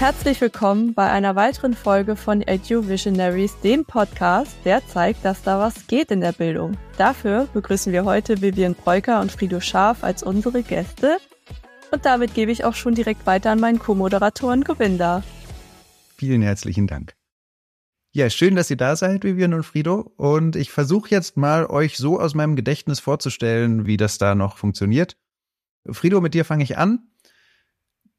Herzlich willkommen bei einer weiteren Folge von Edu Visionaries, dem Podcast, der zeigt, dass da was geht in der Bildung. Dafür begrüßen wir heute Vivian Breuker und Frido Scharf als unsere Gäste. Und damit gebe ich auch schon direkt weiter an meinen Co-Moderatoren Govinda. Vielen herzlichen Dank. Ja, schön, dass ihr da seid, Vivian und Frido. Und ich versuche jetzt mal, euch so aus meinem Gedächtnis vorzustellen, wie das da noch funktioniert. Frido, mit dir fange ich an.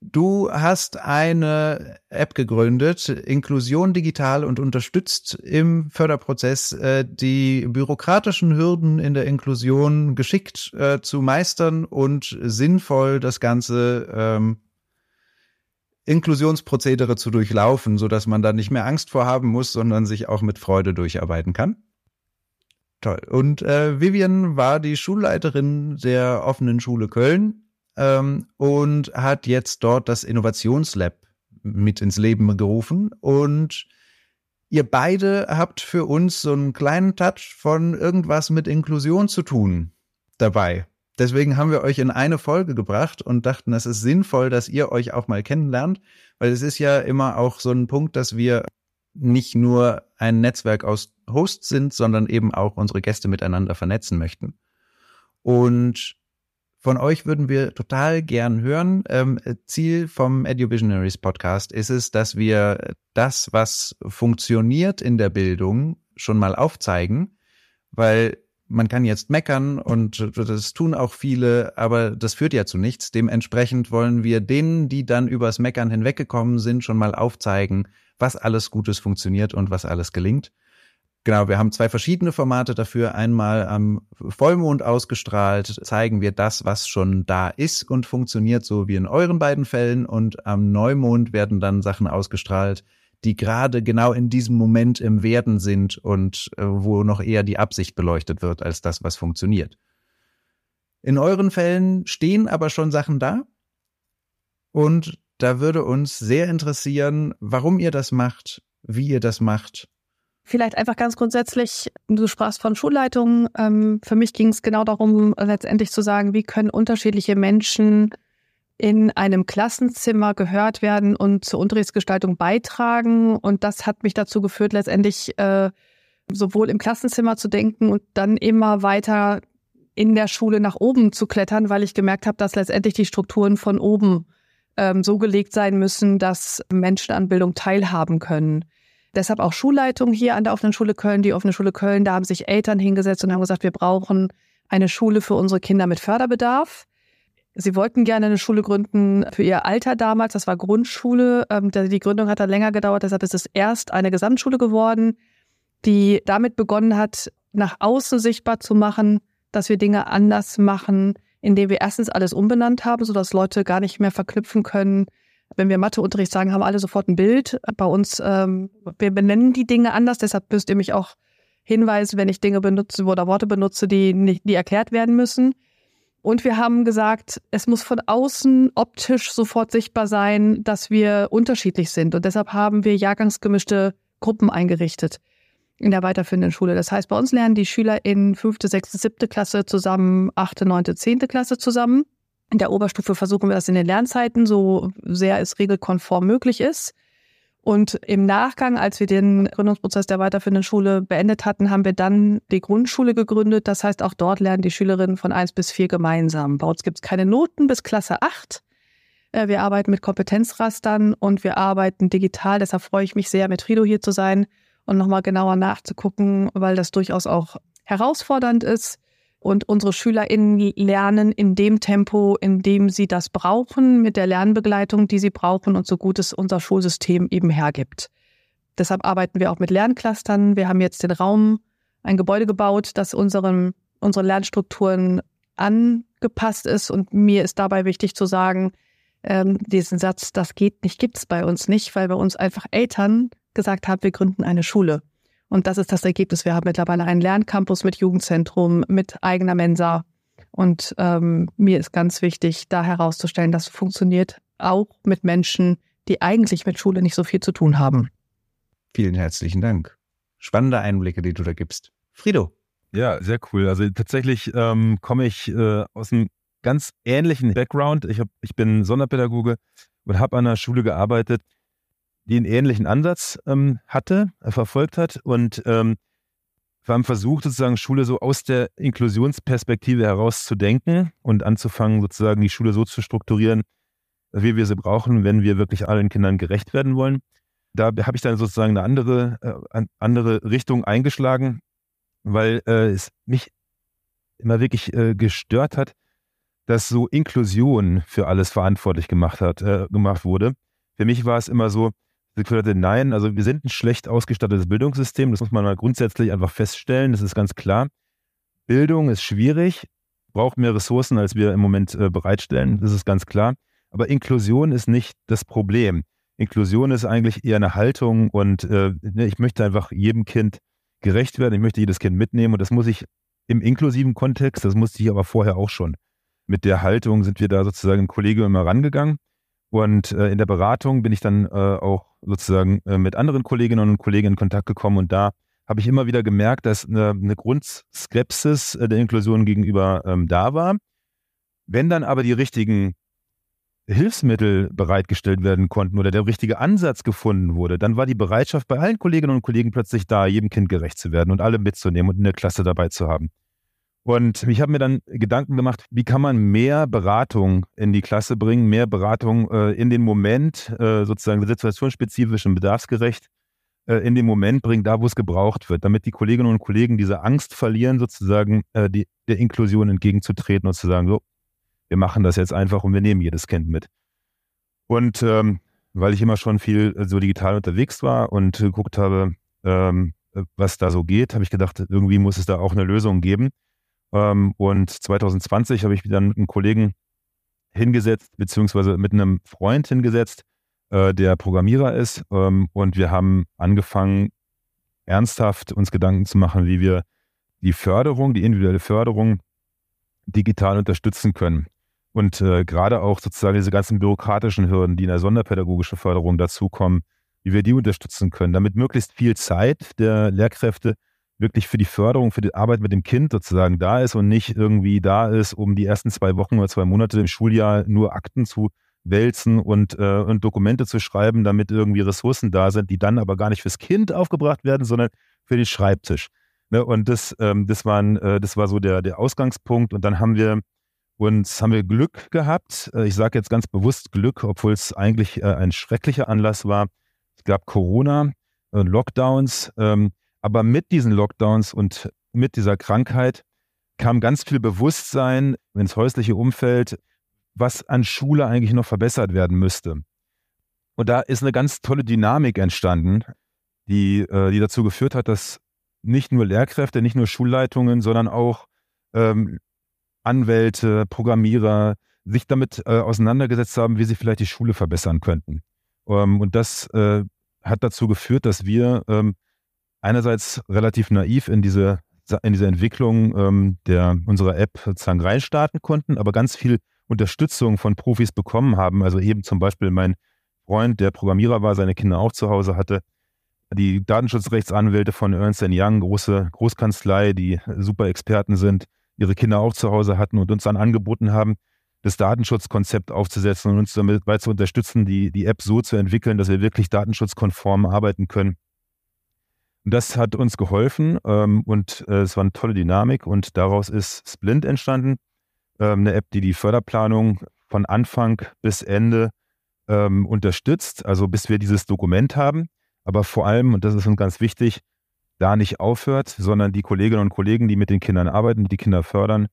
Du hast eine App gegründet, Inklusion digital und unterstützt im Förderprozess äh, die bürokratischen Hürden in der Inklusion geschickt äh, zu meistern und sinnvoll das Ganze ähm, Inklusionsprozedere zu durchlaufen, so dass man da nicht mehr Angst vorhaben muss, sondern sich auch mit Freude durcharbeiten kann. Toll. Und äh, Vivian war die Schulleiterin der offenen Schule Köln ähm, und hat jetzt dort das Innovationslab mit ins Leben gerufen. Und ihr beide habt für uns so einen kleinen Touch von irgendwas mit Inklusion zu tun dabei. Deswegen haben wir euch in eine Folge gebracht und dachten, es ist sinnvoll, dass ihr euch auch mal kennenlernt, weil es ist ja immer auch so ein Punkt, dass wir nicht nur ein Netzwerk aus Hosts sind, sondern eben auch unsere Gäste miteinander vernetzen möchten. Und von euch würden wir total gern hören. Ähm, Ziel vom EduVisionaries Podcast ist es, dass wir das, was funktioniert in der Bildung, schon mal aufzeigen, weil man kann jetzt meckern und das tun auch viele, aber das führt ja zu nichts. Dementsprechend wollen wir denen, die dann übers Meckern hinweggekommen sind, schon mal aufzeigen, was alles Gutes funktioniert und was alles gelingt. Genau, wir haben zwei verschiedene Formate dafür. Einmal am Vollmond ausgestrahlt zeigen wir das, was schon da ist und funktioniert, so wie in euren beiden Fällen. Und am Neumond werden dann Sachen ausgestrahlt, die gerade genau in diesem Moment im Werden sind und äh, wo noch eher die Absicht beleuchtet wird als das, was funktioniert. In euren Fällen stehen aber schon Sachen da und da würde uns sehr interessieren, warum ihr das macht, wie ihr das macht. Vielleicht einfach ganz grundsätzlich, du sprachst von Schulleitungen. Ähm, für mich ging es genau darum, letztendlich zu sagen, wie können unterschiedliche Menschen in einem Klassenzimmer gehört werden und zur Unterrichtsgestaltung beitragen. Und das hat mich dazu geführt, letztendlich äh, sowohl im Klassenzimmer zu denken und dann immer weiter in der Schule nach oben zu klettern, weil ich gemerkt habe, dass letztendlich die Strukturen von oben ähm, so gelegt sein müssen, dass Menschen an Bildung teilhaben können. Deshalb auch Schulleitung hier an der offenen Schule Köln. Die offene Schule Köln, da haben sich Eltern hingesetzt und haben gesagt, wir brauchen eine Schule für unsere Kinder mit Förderbedarf. Sie wollten gerne eine Schule gründen für ihr Alter damals. Das war Grundschule. Ähm, die Gründung hat dann länger gedauert. Deshalb ist es erst eine Gesamtschule geworden, die damit begonnen hat, nach außen sichtbar zu machen, dass wir Dinge anders machen, indem wir erstens alles umbenannt haben, sodass Leute gar nicht mehr verknüpfen können. Wenn wir Matheunterricht sagen, haben alle sofort ein Bild. Bei uns, ähm, wir benennen die Dinge anders. Deshalb müsst ihr mich auch hinweisen, wenn ich Dinge benutze oder Worte benutze, die, nicht, die erklärt werden müssen. Und wir haben gesagt, es muss von außen optisch sofort sichtbar sein, dass wir unterschiedlich sind. Und deshalb haben wir jahrgangsgemischte Gruppen eingerichtet in der weiterführenden Schule. Das heißt, bei uns lernen die Schüler in fünfte, sechste, siebte Klasse zusammen, achte, neunte, zehnte Klasse zusammen. In der Oberstufe versuchen wir das in den Lernzeiten, so sehr es regelkonform möglich ist. Und im Nachgang, als wir den Gründungsprozess der weiterführenden Schule beendet hatten, haben wir dann die Grundschule gegründet. Das heißt, auch dort lernen die Schülerinnen von eins bis vier gemeinsam. Bei uns gibt es keine Noten bis Klasse acht. Äh, wir arbeiten mit Kompetenzrastern und wir arbeiten digital. Deshalb freue ich mich sehr, mit Frido hier zu sein und nochmal genauer nachzugucken, weil das durchaus auch herausfordernd ist und unsere SchülerInnen lernen in dem Tempo, in dem sie das brauchen, mit der Lernbegleitung, die sie brauchen und so gut es unser Schulsystem eben hergibt. Deshalb arbeiten wir auch mit Lernclustern. Wir haben jetzt den Raum, ein Gebäude gebaut, das unseren, unsere Lernstrukturen angepasst ist. Und mir ist dabei wichtig zu sagen, ähm, diesen Satz, das geht nicht, gibt es bei uns nicht, weil bei uns einfach Eltern gesagt haben, wir gründen eine Schule. Und das ist das Ergebnis. Wir haben mittlerweile einen Lerncampus mit Jugendzentrum, mit eigener Mensa. Und ähm, mir ist ganz wichtig, da herauszustellen, das funktioniert auch mit Menschen, die eigentlich mit Schule nicht so viel zu tun haben. Vielen herzlichen Dank. Spannende Einblicke, die du da gibst. Frido. Ja, sehr cool. Also tatsächlich ähm, komme ich äh, aus einem ganz ähnlichen Background. Ich, hab, ich bin Sonderpädagoge und habe an einer Schule gearbeitet, die einen ähnlichen Ansatz ähm, hatte, äh, verfolgt hat und ähm, wir haben versucht, sozusagen Schule so aus der Inklusionsperspektive heraus zu denken und anzufangen, sozusagen die Schule so zu strukturieren, wie wir sie brauchen, wenn wir wirklich allen Kindern gerecht werden wollen. Da habe ich dann sozusagen eine andere, äh, andere Richtung eingeschlagen, weil äh, es mich immer wirklich äh, gestört hat, dass so Inklusion für alles verantwortlich gemacht hat, äh, gemacht wurde. Für mich war es immer so, hatte, nein, also wir sind ein schlecht ausgestattetes Bildungssystem, das muss man mal grundsätzlich einfach feststellen, das ist ganz klar. Bildung ist schwierig, braucht mehr Ressourcen, als wir im Moment äh, bereitstellen, das ist ganz klar. Aber Inklusion ist nicht das Problem. Inklusion ist eigentlich eher eine Haltung und äh, ne, ich möchte einfach jedem Kind gerecht werden, ich möchte jedes Kind mitnehmen und das muss ich im inklusiven Kontext, das musste ich aber vorher auch schon. Mit der Haltung sind wir da sozusagen im Kollegium immer rangegangen und äh, in der Beratung bin ich dann äh, auch sozusagen äh, mit anderen Kolleginnen und Kollegen in Kontakt gekommen und da habe ich immer wieder gemerkt, dass eine, eine Grundskepsis äh, der Inklusion gegenüber ähm, da war. Wenn dann aber die richtigen Hilfsmittel bereitgestellt werden konnten oder der richtige Ansatz gefunden wurde, dann war die Bereitschaft bei allen Kolleginnen und Kollegen plötzlich da, jedem Kind gerecht zu werden und alle mitzunehmen und in der Klasse dabei zu haben. Und ich habe mir dann Gedanken gemacht, wie kann man mehr Beratung in die Klasse bringen, mehr Beratung äh, in den Moment, äh, sozusagen situationsspezifisch und bedarfsgerecht äh, in den Moment bringen, da wo es gebraucht wird, damit die Kolleginnen und Kollegen diese Angst verlieren, sozusagen äh, die, der Inklusion entgegenzutreten und zu sagen, so, wir machen das jetzt einfach und wir nehmen jedes Kind mit. Und ähm, weil ich immer schon viel äh, so digital unterwegs war und geguckt habe, ähm, was da so geht, habe ich gedacht, irgendwie muss es da auch eine Lösung geben. Ähm, und 2020 habe ich wieder mit einem Kollegen hingesetzt, beziehungsweise mit einem Freund hingesetzt, äh, der Programmierer ist. Ähm, und wir haben angefangen, ernsthaft uns Gedanken zu machen, wie wir die Förderung, die individuelle Förderung digital unterstützen können. Und äh, gerade auch sozusagen diese ganzen bürokratischen Hürden, die in der sonderpädagogischen Förderung dazukommen, wie wir die unterstützen können, damit möglichst viel Zeit der Lehrkräfte wirklich für die Förderung, für die Arbeit mit dem Kind sozusagen da ist und nicht irgendwie da ist, um die ersten zwei Wochen oder zwei Monate im Schuljahr nur Akten zu wälzen und, äh, und Dokumente zu schreiben, damit irgendwie Ressourcen da sind, die dann aber gar nicht fürs Kind aufgebracht werden, sondern für den Schreibtisch. Ne? Und das, ähm, das, waren, äh, das war so der, der Ausgangspunkt. Und dann haben wir uns haben wir Glück gehabt. Äh, ich sage jetzt ganz bewusst Glück, obwohl es eigentlich äh, ein schrecklicher Anlass war. Es gab Corona, äh, Lockdowns. Ähm, aber mit diesen Lockdowns und mit dieser Krankheit kam ganz viel Bewusstsein ins häusliche Umfeld, was an Schule eigentlich noch verbessert werden müsste. Und da ist eine ganz tolle Dynamik entstanden, die, äh, die dazu geführt hat, dass nicht nur Lehrkräfte, nicht nur Schulleitungen, sondern auch ähm, Anwälte, Programmierer sich damit äh, auseinandergesetzt haben, wie sie vielleicht die Schule verbessern könnten. Ähm, und das äh, hat dazu geführt, dass wir ähm, einerseits relativ naiv in diese, in diese Entwicklung ähm, der, unserer App sozusagen reinstarten konnten, aber ganz viel Unterstützung von Profis bekommen haben. Also eben zum Beispiel mein Freund, der Programmierer war, seine Kinder auch zu Hause hatte, die Datenschutzrechtsanwälte von Ernst Young, große Großkanzlei, die super Experten sind, ihre Kinder auch zu Hause hatten und uns dann angeboten haben, das Datenschutzkonzept aufzusetzen und uns damit zu unterstützen, die, die App so zu entwickeln, dass wir wirklich datenschutzkonform arbeiten können. Und das hat uns geholfen ähm, und äh, es war eine tolle Dynamik und daraus ist Splint entstanden, ähm, eine App, die die Förderplanung von Anfang bis Ende ähm, unterstützt, also bis wir dieses Dokument haben, aber vor allem, und das ist uns ganz wichtig, da nicht aufhört, sondern die Kolleginnen und Kollegen, die mit den Kindern arbeiten, die Kinder fördern,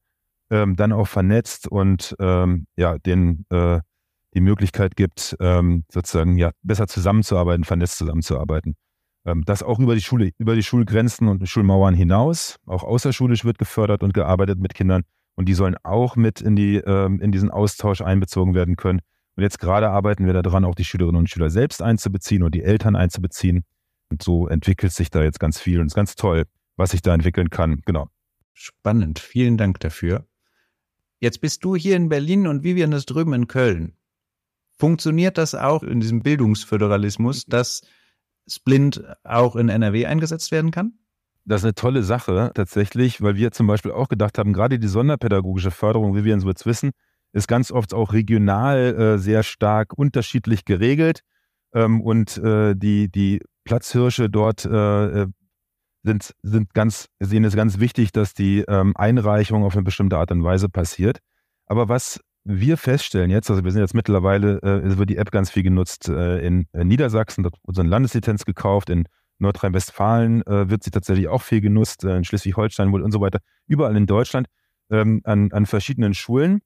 ähm, dann auch vernetzt und ähm, ja, den äh, die Möglichkeit gibt, ähm, sozusagen ja besser zusammenzuarbeiten, vernetzt zusammenzuarbeiten. Ähm, das auch über die Schule, über die Schulgrenzen und Schulmauern hinaus. Auch außerschulisch wird gefördert und gearbeitet mit Kindern. Und die sollen auch mit in, die, ähm, in diesen Austausch einbezogen werden können. Und jetzt gerade arbeiten wir daran, auch die Schülerinnen und Schüler selbst einzubeziehen und die Eltern einzubeziehen. Und so entwickelt sich da jetzt ganz viel und es ist ganz toll, was sich da entwickeln kann. Genau. Spannend. Vielen Dank dafür. Jetzt bist du hier in Berlin und Vivian ist drüben in Köln. Funktioniert das auch in diesem Bildungsföderalismus, dass Splint auch in NRW eingesetzt werden kann? Das ist eine tolle Sache tatsächlich, weil wir zum Beispiel auch gedacht haben, gerade die sonderpädagogische Förderung, wie wir uns wissen, ist ganz oft auch regional äh, sehr stark unterschiedlich geregelt. Ähm, und äh, die, die Platzhirsche dort äh, sind, sind ganz, sehen es ganz wichtig, dass die ähm, Einreichung auf eine bestimmte Art und Weise passiert. Aber was wir feststellen jetzt, also wir sind jetzt mittlerweile, äh, wird die App ganz viel genutzt äh, in, in Niedersachsen, dort unsere Landeslizenz gekauft, in Nordrhein-Westfalen äh, wird sie tatsächlich auch viel genutzt, äh, in Schleswig-Holstein wohl und so weiter, überall in Deutschland ähm, an, an verschiedenen Schulen.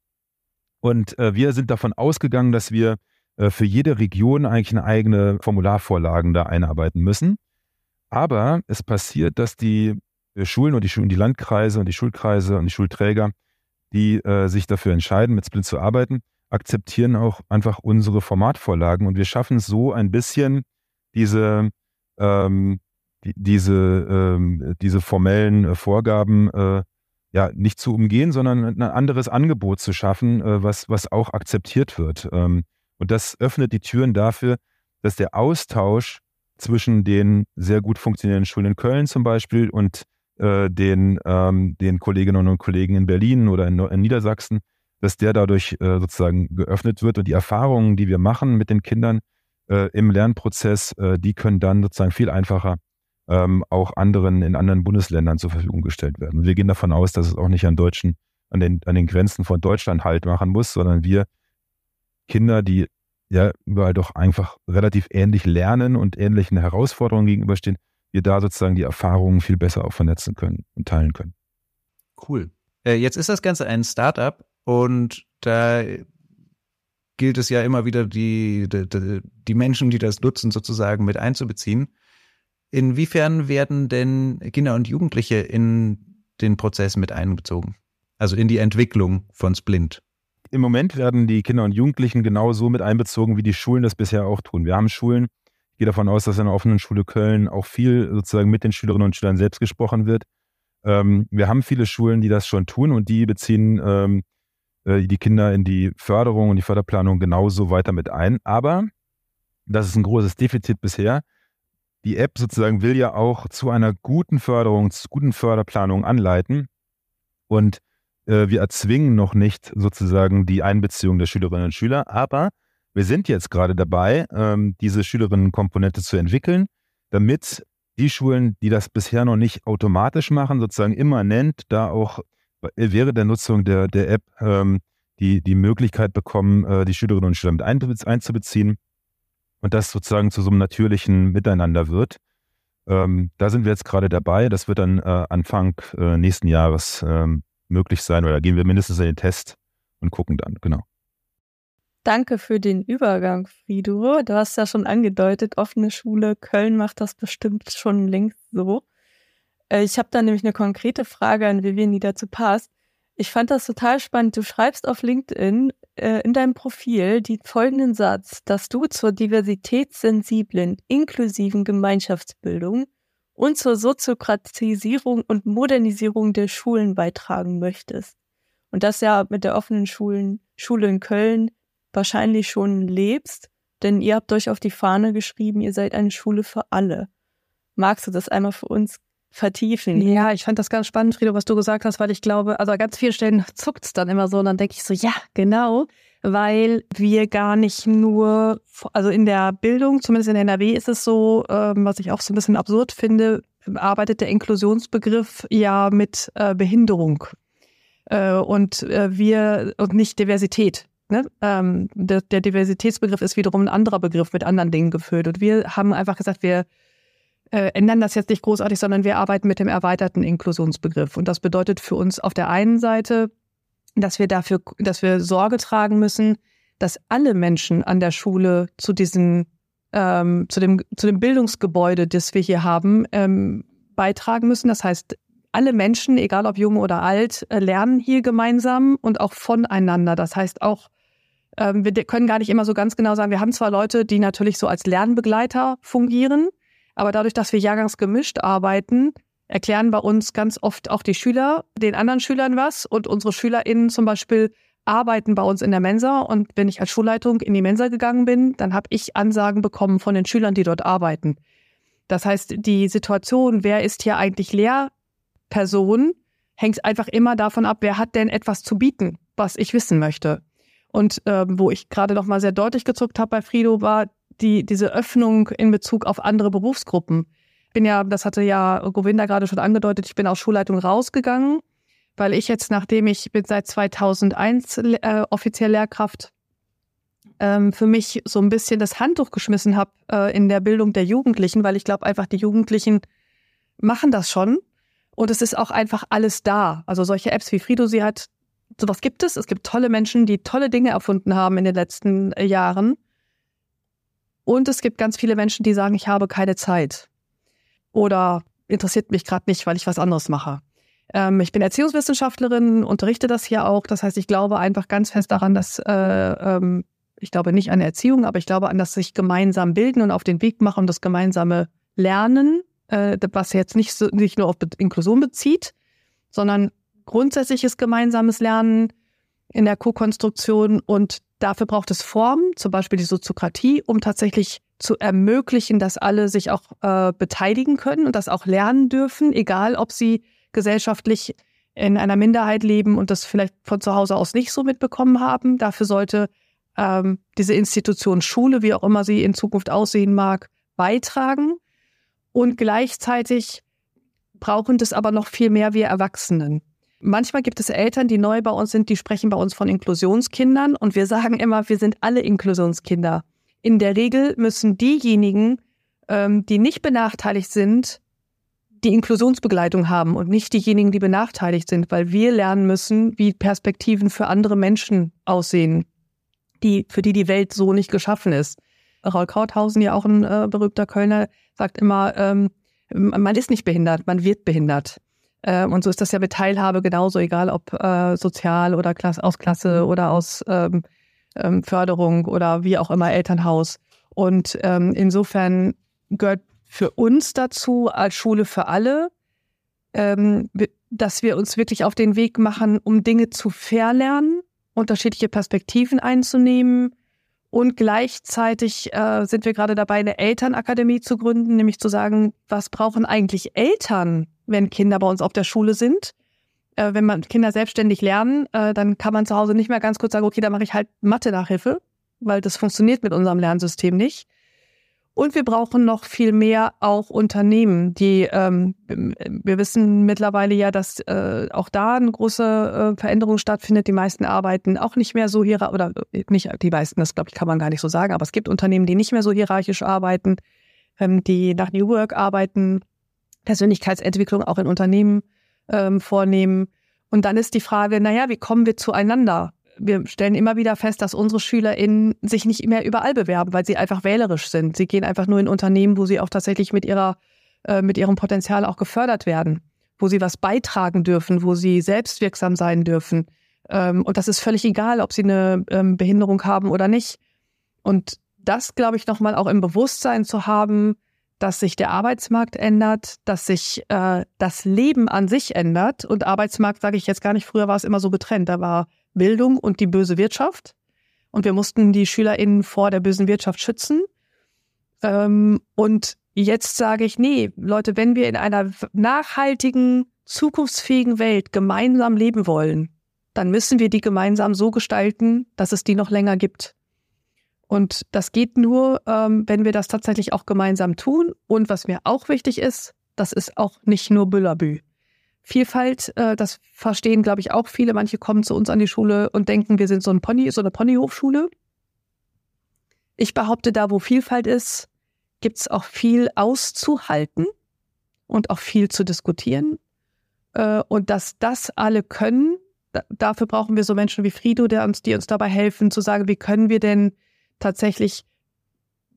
Und äh, wir sind davon ausgegangen, dass wir äh, für jede Region eigentlich eine eigene Formularvorlagen da einarbeiten müssen. Aber es passiert, dass die Schulen und die, Schulen, die Landkreise und die Schulkreise und die Schulträger, die äh, sich dafür entscheiden, mit Splint zu arbeiten, akzeptieren auch einfach unsere Formatvorlagen und wir schaffen es so ein bisschen diese, ähm, die, diese, ähm, diese formellen äh, Vorgaben äh, ja nicht zu umgehen, sondern ein anderes Angebot zu schaffen, äh, was, was auch akzeptiert wird. Ähm, und das öffnet die Türen dafür, dass der Austausch zwischen den sehr gut funktionierenden Schulen in Köln zum Beispiel und äh, den, ähm, den Kolleginnen und Kollegen in Berlin oder in, in Niedersachsen, dass der dadurch äh, sozusagen geöffnet wird und die Erfahrungen, die wir machen mit den Kindern äh, im Lernprozess, äh, die können dann sozusagen viel einfacher ähm, auch anderen in anderen Bundesländern zur Verfügung gestellt werden. Und wir gehen davon aus, dass es auch nicht an deutschen, an den, an den Grenzen von Deutschland halt machen muss, sondern wir Kinder, die ja überall doch einfach relativ ähnlich lernen und ähnlichen Herausforderungen gegenüberstehen, wir da sozusagen die Erfahrungen viel besser auch vernetzen können und teilen können. Cool. Äh, jetzt ist das Ganze ein Startup und da gilt es ja immer wieder, die, die, die Menschen, die das nutzen, sozusagen mit einzubeziehen. Inwiefern werden denn Kinder und Jugendliche in den Prozess mit einbezogen? Also in die Entwicklung von Splint? im Moment werden die Kinder und Jugendlichen genauso mit einbezogen, wie die Schulen das bisher auch tun. Wir haben Schulen, gehe davon aus, dass in der offenen Schule Köln auch viel sozusagen mit den Schülerinnen und Schülern selbst gesprochen wird. Ähm, wir haben viele Schulen, die das schon tun und die beziehen ähm, äh, die Kinder in die Förderung und die Förderplanung genauso weiter mit ein. Aber das ist ein großes Defizit bisher. Die App sozusagen will ja auch zu einer guten Förderung, zu guten Förderplanung anleiten. Und äh, wir erzwingen noch nicht sozusagen die Einbeziehung der Schülerinnen und Schüler, aber wir sind jetzt gerade dabei, ähm, diese Schülerinnenkomponente zu entwickeln, damit die Schulen, die das bisher noch nicht automatisch machen, sozusagen immanent da auch während der Nutzung der, der App ähm, die, die Möglichkeit bekommen, äh, die Schülerinnen und Schüler mit einzubeziehen und das sozusagen zu so einem natürlichen Miteinander wird. Ähm, da sind wir jetzt gerade dabei. Das wird dann äh, Anfang äh, nächsten Jahres ähm, möglich sein oder gehen wir mindestens in den Test und gucken dann, genau. Danke für den Übergang, Frido. Du hast ja schon angedeutet, offene Schule Köln macht das bestimmt schon längst so. Äh, ich habe da nämlich eine konkrete Frage an Vivian, die dazu passt. Ich fand das total spannend. Du schreibst auf LinkedIn äh, in deinem Profil den folgenden Satz, dass du zur diversitätssensiblen, inklusiven Gemeinschaftsbildung und zur Soziokratisierung und Modernisierung der Schulen beitragen möchtest. Und das ja mit der offenen Schulen, Schule in Köln wahrscheinlich schon lebst, denn ihr habt euch auf die Fahne geschrieben, ihr seid eine Schule für alle. Magst du das einmal für uns vertiefen? Ja, ich fand das ganz spannend, Frido, was du gesagt hast, weil ich glaube, also an ganz vielen Stellen zuckt es dann immer so und dann denke ich so, ja, genau weil wir gar nicht nur, also in der Bildung, zumindest in NRW ist es so, ähm, was ich auch so ein bisschen absurd finde, arbeitet der Inklusionsbegriff ja mit äh, Behinderung äh, und äh, wir und nicht Diversität. Ne? Ähm, der, der Diversitätsbegriff ist wiederum ein anderer Begriff mit anderen Dingen gefüllt und wir haben einfach gesagt, wir äh, ändern das jetzt nicht großartig, sondern wir arbeiten mit dem erweiterten Inklusionsbegriff. Und das bedeutet für uns auf der einen Seite, dass wir dafür, dass wir Sorge tragen müssen, dass alle Menschen an der Schule zu diesen, ähm, zu dem, zu dem Bildungsgebäude, das wir hier haben, ähm, beitragen müssen. Das heißt, alle Menschen, egal ob jung oder alt, äh, lernen hier gemeinsam und auch voneinander. Das heißt auch, ähm, wir können gar nicht immer so ganz genau sagen, wir haben zwar Leute, die natürlich so als Lernbegleiter fungieren, aber dadurch, dass wir jahrgangsgemischt arbeiten, erklären bei uns ganz oft auch die Schüler den anderen Schülern was und unsere SchülerInnen zum Beispiel arbeiten bei uns in der Mensa und wenn ich als Schulleitung in die Mensa gegangen bin, dann habe ich Ansagen bekommen von den Schülern, die dort arbeiten. Das heißt, die Situation, wer ist hier eigentlich Lehrperson, hängt einfach immer davon ab, wer hat denn etwas zu bieten, was ich wissen möchte. Und ähm, wo ich gerade noch mal sehr deutlich gezuckt habe bei Frido, war die, diese Öffnung in Bezug auf andere Berufsgruppen. Ich bin ja, das hatte ja Govinda gerade schon angedeutet, ich bin aus Schulleitung rausgegangen, weil ich jetzt, nachdem ich bin seit 2001 äh, offiziell Lehrkraft, ähm, für mich so ein bisschen das Handtuch geschmissen habe äh, in der Bildung der Jugendlichen, weil ich glaube einfach, die Jugendlichen machen das schon und es ist auch einfach alles da. Also solche Apps wie Frido sie hat, sowas gibt es. Es gibt tolle Menschen, die tolle Dinge erfunden haben in den letzten äh, Jahren. Und es gibt ganz viele Menschen, die sagen, ich habe keine Zeit. Oder interessiert mich gerade nicht, weil ich was anderes mache. Ähm, ich bin Erziehungswissenschaftlerin, unterrichte das hier auch. Das heißt, ich glaube einfach ganz fest daran, dass äh, ähm, ich glaube nicht an Erziehung, aber ich glaube an das sich gemeinsam bilden und auf den Weg machen, das gemeinsame Lernen äh, was jetzt nicht, so, nicht nur auf Inklusion bezieht, sondern grundsätzliches gemeinsames Lernen in der Co-Konstruktion und dafür braucht es Formen, zum Beispiel die Soziokratie, um tatsächlich zu ermöglichen, dass alle sich auch äh, beteiligen können und das auch lernen dürfen, egal ob sie gesellschaftlich in einer Minderheit leben und das vielleicht von zu Hause aus nicht so mitbekommen haben. Dafür sollte ähm, diese Institution Schule, wie auch immer sie in Zukunft aussehen mag, beitragen. Und gleichzeitig brauchen das aber noch viel mehr wir Erwachsenen. Manchmal gibt es Eltern, die neu bei uns sind, die sprechen bei uns von Inklusionskindern und wir sagen immer, wir sind alle Inklusionskinder. In der Regel müssen diejenigen, ähm, die nicht benachteiligt sind, die Inklusionsbegleitung haben und nicht diejenigen, die benachteiligt sind, weil wir lernen müssen, wie Perspektiven für andere Menschen aussehen, die, für die die Welt so nicht geschaffen ist. Raul Krauthausen, ja auch ein äh, berühmter Kölner, sagt immer, ähm, man ist nicht behindert, man wird behindert. Ähm, und so ist das ja mit Teilhabe genauso, egal ob äh, sozial oder Klasse, aus Klasse oder aus ähm, ähm, Förderung oder wie auch immer Elternhaus. Und ähm, insofern gehört für uns dazu als Schule für alle, ähm, dass wir uns wirklich auf den Weg machen, um Dinge zu verlernen, unterschiedliche Perspektiven einzunehmen, und gleichzeitig äh, sind wir gerade dabei, eine Elternakademie zu gründen, nämlich zu sagen, was brauchen eigentlich Eltern, wenn Kinder bei uns auf der Schule sind? Äh, wenn man Kinder selbstständig lernen, äh, dann kann man zu Hause nicht mehr ganz kurz sagen, okay, da mache ich halt Mathe-Nachhilfe, weil das funktioniert mit unserem Lernsystem nicht. Und wir brauchen noch viel mehr auch Unternehmen, die ähm, wir wissen mittlerweile ja, dass äh, auch da eine große äh, Veränderung stattfindet. Die meisten arbeiten auch nicht mehr so hierarchisch, oder äh, nicht die meisten, das glaube ich, kann man gar nicht so sagen, aber es gibt Unternehmen, die nicht mehr so hierarchisch arbeiten, ähm, die nach New Work arbeiten, Persönlichkeitsentwicklung auch in Unternehmen ähm, vornehmen. Und dann ist die Frage, naja, wie kommen wir zueinander? wir stellen immer wieder fest, dass unsere SchülerInnen sich nicht mehr überall bewerben, weil sie einfach wählerisch sind. Sie gehen einfach nur in Unternehmen, wo sie auch tatsächlich mit ihrer, äh, mit ihrem Potenzial auch gefördert werden, wo sie was beitragen dürfen, wo sie selbstwirksam sein dürfen. Ähm, und das ist völlig egal, ob sie eine ähm, Behinderung haben oder nicht. Und das, glaube ich, nochmal auch im Bewusstsein zu haben, dass sich der Arbeitsmarkt ändert, dass sich äh, das Leben an sich ändert. Und Arbeitsmarkt sage ich jetzt gar nicht, früher war es immer so getrennt. Da war Bildung und die böse Wirtschaft. Und wir mussten die SchülerInnen vor der bösen Wirtschaft schützen. Ähm, und jetzt sage ich, nee, Leute, wenn wir in einer nachhaltigen, zukunftsfähigen Welt gemeinsam leben wollen, dann müssen wir die gemeinsam so gestalten, dass es die noch länger gibt. Und das geht nur, ähm, wenn wir das tatsächlich auch gemeinsam tun. Und was mir auch wichtig ist, das ist auch nicht nur Büllerbü. Vielfalt, äh, das verstehen, glaube ich, auch viele. Manche kommen zu uns an die Schule und denken, wir sind so ein Pony, so eine Ponyhofschule. Ich behaupte, da wo Vielfalt ist, gibt es auch viel auszuhalten und auch viel zu diskutieren. Äh, und dass das alle können, da, dafür brauchen wir so Menschen wie Frido, der uns, die uns dabei helfen, zu sagen, wie können wir denn tatsächlich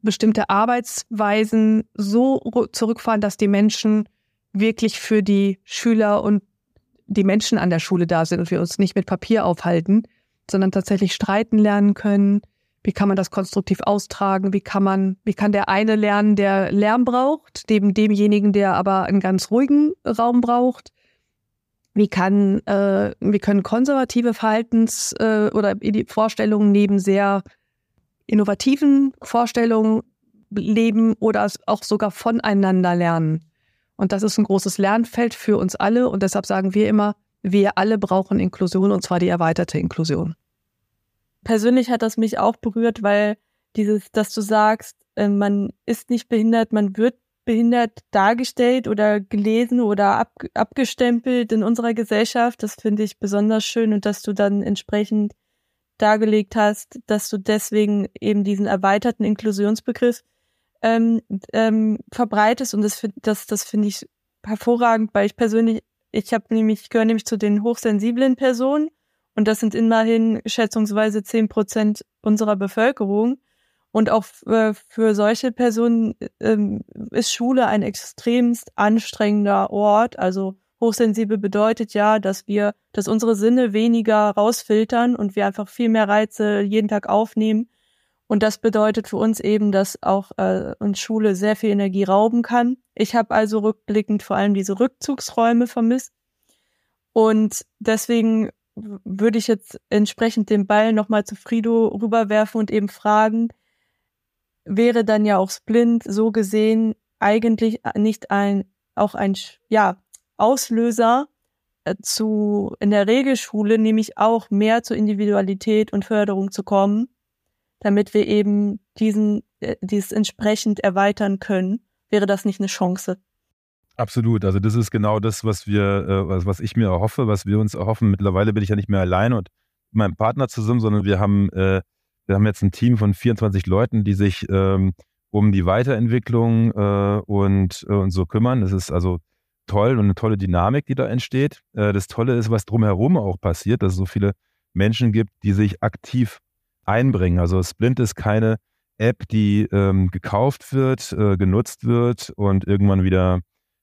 bestimmte Arbeitsweisen so zurückfahren, dass die Menschen wirklich für die Schüler und die Menschen an der Schule da sind und wir uns nicht mit Papier aufhalten, sondern tatsächlich streiten lernen können. Wie kann man das konstruktiv austragen? Wie kann man, wie kann der eine lernen, der Lärm braucht, neben demjenigen, der aber einen ganz ruhigen Raum braucht? Wie kann, äh, wie können konservative Verhaltens- äh, oder Vorstellungen neben sehr innovativen Vorstellungen leben oder auch sogar voneinander lernen? Und das ist ein großes Lernfeld für uns alle. Und deshalb sagen wir immer, wir alle brauchen Inklusion und zwar die erweiterte Inklusion. Persönlich hat das mich auch berührt, weil dieses, dass du sagst, äh, man ist nicht behindert, man wird behindert dargestellt oder gelesen oder ab, abgestempelt in unserer Gesellschaft. Das finde ich besonders schön und dass du dann entsprechend dargelegt hast, dass du deswegen eben diesen erweiterten Inklusionsbegriff ähm, ähm, verbreitest und das, das, das finde ich hervorragend, weil ich persönlich, ich habe nämlich, ich gehöre nämlich zu den hochsensiblen Personen und das sind immerhin schätzungsweise zehn Prozent unserer Bevölkerung. Und auch äh, für solche Personen ähm, ist Schule ein extremst anstrengender Ort. Also hochsensibel bedeutet ja, dass wir, dass unsere Sinne weniger rausfiltern und wir einfach viel mehr Reize jeden Tag aufnehmen. Und das bedeutet für uns eben, dass auch äh, uns Schule sehr viel Energie rauben kann. Ich habe also rückblickend vor allem diese Rückzugsräume vermisst. Und deswegen würde ich jetzt entsprechend den Ball nochmal zu Frido rüberwerfen und eben fragen, wäre dann ja auch Splint so gesehen eigentlich nicht ein, auch ein, ja, Auslöser äh, zu, in der Regelschule nämlich auch mehr zur Individualität und Förderung zu kommen, damit wir eben diesen, äh, dieses entsprechend erweitern können. Wäre das nicht eine Chance? Absolut. Also das ist genau das, was wir, äh, was ich mir erhoffe, was wir uns erhoffen. Mittlerweile bin ich ja nicht mehr allein und meinem Partner zusammen, sondern wir haben wir haben jetzt ein Team von 24 Leuten, die sich ähm, um die Weiterentwicklung und, und so kümmern. Das ist also toll und eine tolle Dynamik, die da entsteht. Äh, das Tolle ist, was drumherum auch passiert, dass es so viele Menschen gibt, die sich aktiv einbringen. Also Splint ist keine App, die ähm, gekauft wird, äh, genutzt wird und irgendwann wieder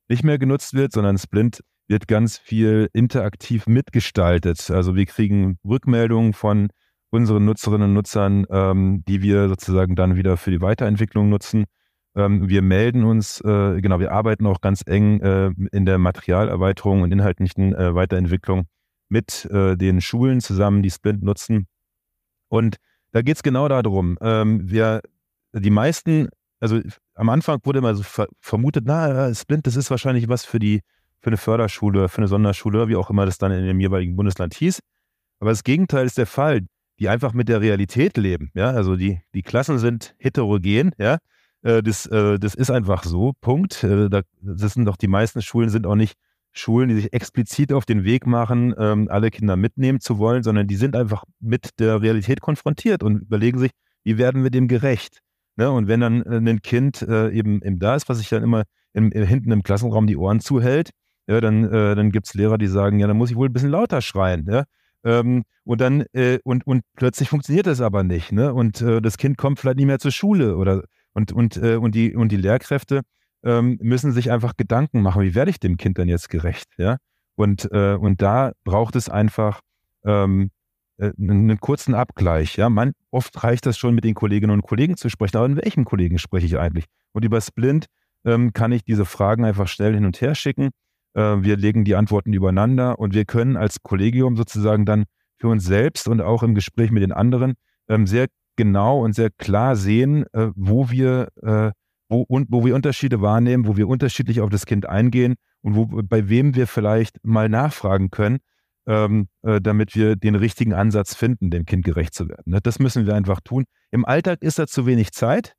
nicht mehr genutzt wird, sondern Splint wird ganz viel interaktiv mitgestaltet. Also wir kriegen Rückmeldungen von unseren Nutzerinnen und Nutzern, ähm, die wir sozusagen dann wieder für die Weiterentwicklung nutzen. Ähm, wir melden uns, äh, genau, wir arbeiten auch ganz eng äh, in der Materialerweiterung und inhaltlichen äh, Weiterentwicklung mit äh, den Schulen zusammen, die Splint nutzen. Und da geht es genau darum. Ähm, wir, die meisten, also am Anfang wurde immer so ver vermutet, na, Splint, das ist wahrscheinlich was für die, für eine Förderschule, für eine Sonderschule, wie auch immer das dann in dem jeweiligen Bundesland hieß. Aber das Gegenteil ist der Fall die einfach mit der Realität leben. Ja, also die, die Klassen sind heterogen, ja. Äh, das, äh, das ist einfach so. Punkt. Äh, das sind doch die meisten Schulen sind auch nicht Schulen, die sich explizit auf den Weg machen, ähm, alle Kinder mitnehmen zu wollen, sondern die sind einfach mit der Realität konfrontiert und überlegen sich, wie werden wir dem gerecht? Ne? Und wenn dann ein Kind eben, eben da ist, was sich dann immer im, hinten im Klassenraum die Ohren zuhält, dann, dann gibt es Lehrer, die sagen, ja, dann muss ich wohl ein bisschen lauter schreien. Ähm, und dann, äh, und, und plötzlich funktioniert das aber nicht, ne? Und äh, das Kind kommt vielleicht nicht mehr zur Schule oder und, und, äh, und, die, und die Lehrkräfte ähm, müssen sich einfach Gedanken machen, wie werde ich dem Kind dann jetzt gerecht, ja? Und, äh, und da braucht es einfach ähm, äh, einen kurzen Abgleich, ja? Man, oft reicht das schon, mit den Kolleginnen und Kollegen zu sprechen, aber in welchem Kollegen spreche ich eigentlich? Und über Splint ähm, kann ich diese Fragen einfach schnell hin und her schicken äh, wir legen die Antworten übereinander und wir können als Kollegium sozusagen dann für uns selbst und auch im Gespräch mit den anderen ähm, sehr genau und sehr klar sehen, äh, wo wir äh, wo, und, wo wir Unterschiede wahrnehmen, wo wir unterschiedlich auf das Kind eingehen und wo, bei wem wir vielleicht mal nachfragen können, ähm, äh, damit wir den richtigen Ansatz finden, dem Kind gerecht zu werden. Ne? Das müssen wir einfach tun. Im Alltag ist da zu wenig Zeit.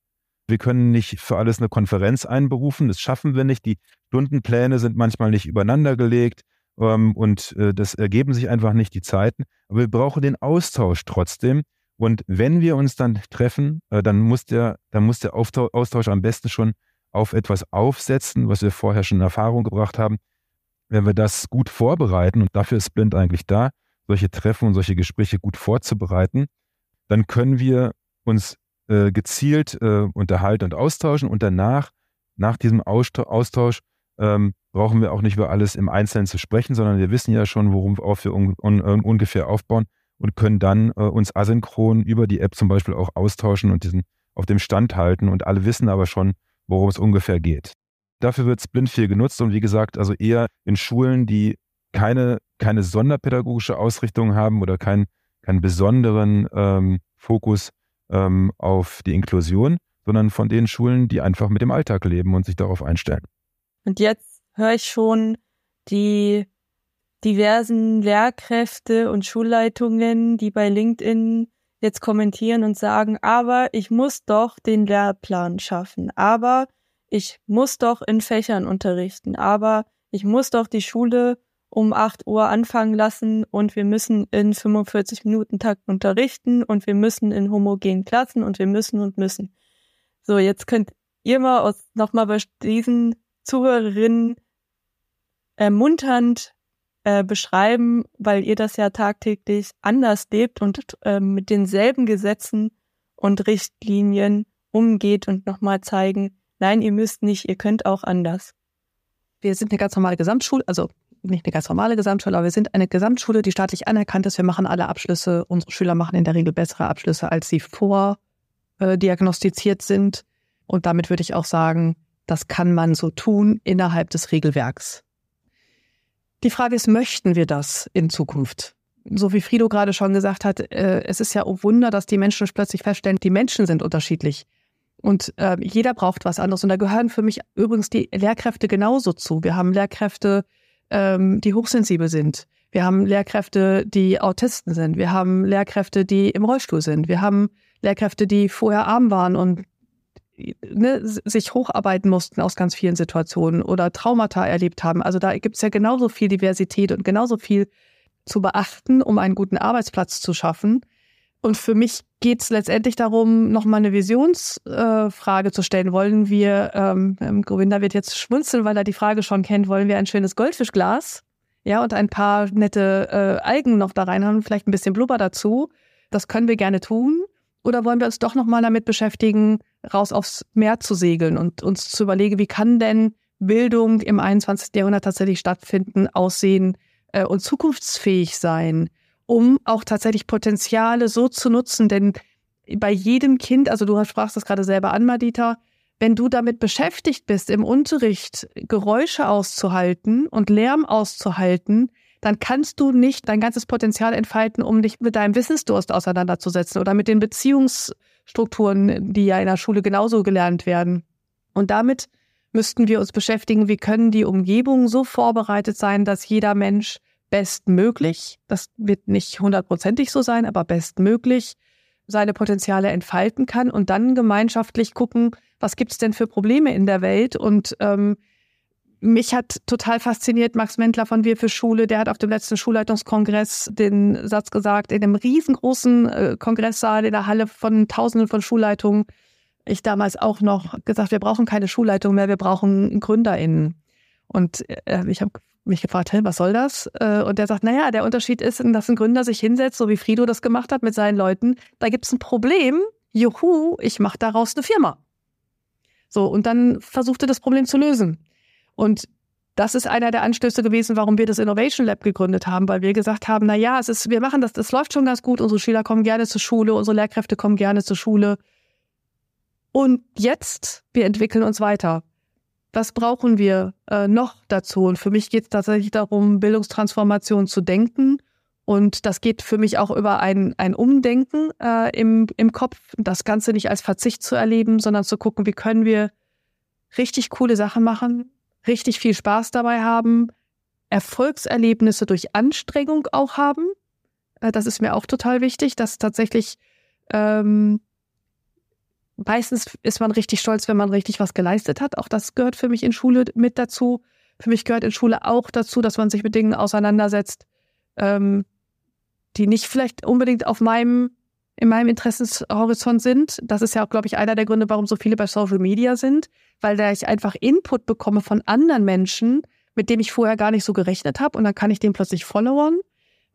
Wir können nicht für alles eine Konferenz einberufen, das schaffen wir nicht. Die Stundenpläne sind manchmal nicht übereinander gelegt ähm, und äh, das ergeben sich einfach nicht die Zeiten. Aber wir brauchen den Austausch trotzdem. Und wenn wir uns dann treffen, äh, dann muss der, dann muss der Austausch am besten schon auf etwas aufsetzen, was wir vorher schon in Erfahrung gebracht haben. Wenn wir das gut vorbereiten, und dafür ist Splint eigentlich da, solche Treffen und solche Gespräche gut vorzubereiten, dann können wir uns äh, gezielt äh, unterhalten und austauschen und danach, nach diesem Austausch, ähm, brauchen wir auch nicht über alles im Einzelnen zu sprechen, sondern wir wissen ja schon, worauf wir un un ungefähr aufbauen und können dann äh, uns asynchron über die App zum Beispiel auch austauschen und diesen auf dem Stand halten und alle wissen aber schon, worum es ungefähr geht. Dafür wird Splint viel genutzt und wie gesagt, also eher in Schulen, die keine, keine sonderpädagogische Ausrichtung haben oder keinen, keinen besonderen ähm, Fokus ähm, auf die Inklusion, sondern von den Schulen, die einfach mit dem Alltag leben und sich darauf einstellen. Und jetzt höre ich schon die diversen Lehrkräfte und Schulleitungen, die bei LinkedIn jetzt kommentieren und sagen, aber ich muss doch den Lehrplan schaffen, aber ich muss doch in Fächern unterrichten, aber ich muss doch die Schule um 8 Uhr anfangen lassen und wir müssen in 45 Minuten Takt unterrichten und wir müssen in homogenen Klassen und wir müssen und müssen. So, jetzt könnt ihr mal aus, nochmal bei diesen Zuhörerinnen ermunternd äh, beschreiben, weil ihr das ja tagtäglich anders lebt und äh, mit denselben Gesetzen und Richtlinien umgeht und nochmal zeigen, nein, ihr müsst nicht, ihr könnt auch anders. Wir sind eine ganz normale Gesamtschule, also nicht eine ganz normale Gesamtschule, aber wir sind eine Gesamtschule, die staatlich anerkannt ist. Wir machen alle Abschlüsse. Unsere Schüler machen in der Regel bessere Abschlüsse, als sie vordiagnostiziert äh, sind. Und damit würde ich auch sagen, das kann man so tun innerhalb des Regelwerks. Die Frage ist, möchten wir das in Zukunft? So wie Frido gerade schon gesagt hat, äh, es ist ja ein Wunder, dass die Menschen plötzlich feststellen, die Menschen sind unterschiedlich. Und äh, jeder braucht was anderes. Und da gehören für mich übrigens die Lehrkräfte genauso zu. Wir haben Lehrkräfte, ähm, die hochsensibel sind. Wir haben Lehrkräfte, die Autisten sind. Wir haben Lehrkräfte, die im Rollstuhl sind. Wir haben Lehrkräfte, die vorher arm waren und ne, sich hocharbeiten mussten aus ganz vielen Situationen oder Traumata erlebt haben. Also da gibt es ja genauso viel Diversität und genauso viel zu beachten, um einen guten Arbeitsplatz zu schaffen. Und für mich geht es letztendlich darum, nochmal eine Visionsfrage äh, zu stellen. Wollen wir, ähm, ähm, Govinda wird jetzt schmunzeln, weil er die Frage schon kennt, wollen wir ein schönes Goldfischglas? Ja, und ein paar nette äh, Algen noch da rein haben, vielleicht ein bisschen Blubber dazu. Das können wir gerne tun. Oder wollen wir uns doch nochmal damit beschäftigen, raus aufs Meer zu segeln und uns zu überlegen, wie kann denn Bildung im 21. Jahrhundert tatsächlich stattfinden, aussehen äh, und zukunftsfähig sein, um auch tatsächlich Potenziale so zu nutzen. Denn bei jedem Kind, also du sprachst das gerade selber an, Madita, wenn du damit beschäftigt bist, im Unterricht Geräusche auszuhalten und Lärm auszuhalten, dann kannst du nicht dein ganzes Potenzial entfalten, um dich mit deinem Wissensdurst auseinanderzusetzen oder mit den Beziehungsstrukturen, die ja in der Schule genauso gelernt werden. Und damit müssten wir uns beschäftigen, wie können die Umgebungen so vorbereitet sein, dass jeder Mensch bestmöglich, das wird nicht hundertprozentig so sein, aber bestmöglich seine Potenziale entfalten kann und dann gemeinschaftlich gucken, was gibt es denn für Probleme in der Welt und ähm, mich hat total fasziniert Max Mentler von Wir für Schule. Der hat auf dem letzten Schulleitungskongress den Satz gesagt, in einem riesengroßen äh, Kongresssaal in der Halle von Tausenden von Schulleitungen. Ich damals auch noch gesagt, wir brauchen keine Schulleitung mehr, wir brauchen GründerInnen. Und äh, ich habe mich gefragt, hey, was soll das? Äh, und der sagt, naja, der Unterschied ist, dass ein Gründer sich hinsetzt, so wie Frido das gemacht hat mit seinen Leuten. Da gibt es ein Problem. Juhu, ich mache daraus eine Firma. So, und dann versuchte das Problem zu lösen. Und das ist einer der Anstöße gewesen, warum wir das Innovation Lab gegründet haben, weil wir gesagt haben, na ja, es ist, wir machen das, das läuft schon ganz gut, unsere Schüler kommen gerne zur Schule, unsere Lehrkräfte kommen gerne zur Schule. Und jetzt, wir entwickeln uns weiter. Was brauchen wir äh, noch dazu? Und für mich geht es tatsächlich darum, Bildungstransformation zu denken. Und das geht für mich auch über ein, ein Umdenken äh, im, im Kopf, das Ganze nicht als Verzicht zu erleben, sondern zu gucken, wie können wir richtig coole Sachen machen, richtig viel Spaß dabei haben, Erfolgserlebnisse durch Anstrengung auch haben. Äh, das ist mir auch total wichtig, dass tatsächlich ähm, meistens ist man richtig stolz, wenn man richtig was geleistet hat. Auch das gehört für mich in Schule mit dazu. Für mich gehört in Schule auch dazu, dass man sich mit Dingen auseinandersetzt, ähm, die nicht vielleicht unbedingt auf meinem in meinem Interessenshorizont sind. Das ist ja auch, glaube ich, einer der Gründe, warum so viele bei Social Media sind, weil da ich einfach Input bekomme von anderen Menschen, mit dem ich vorher gar nicht so gerechnet habe und dann kann ich den plötzlich followern.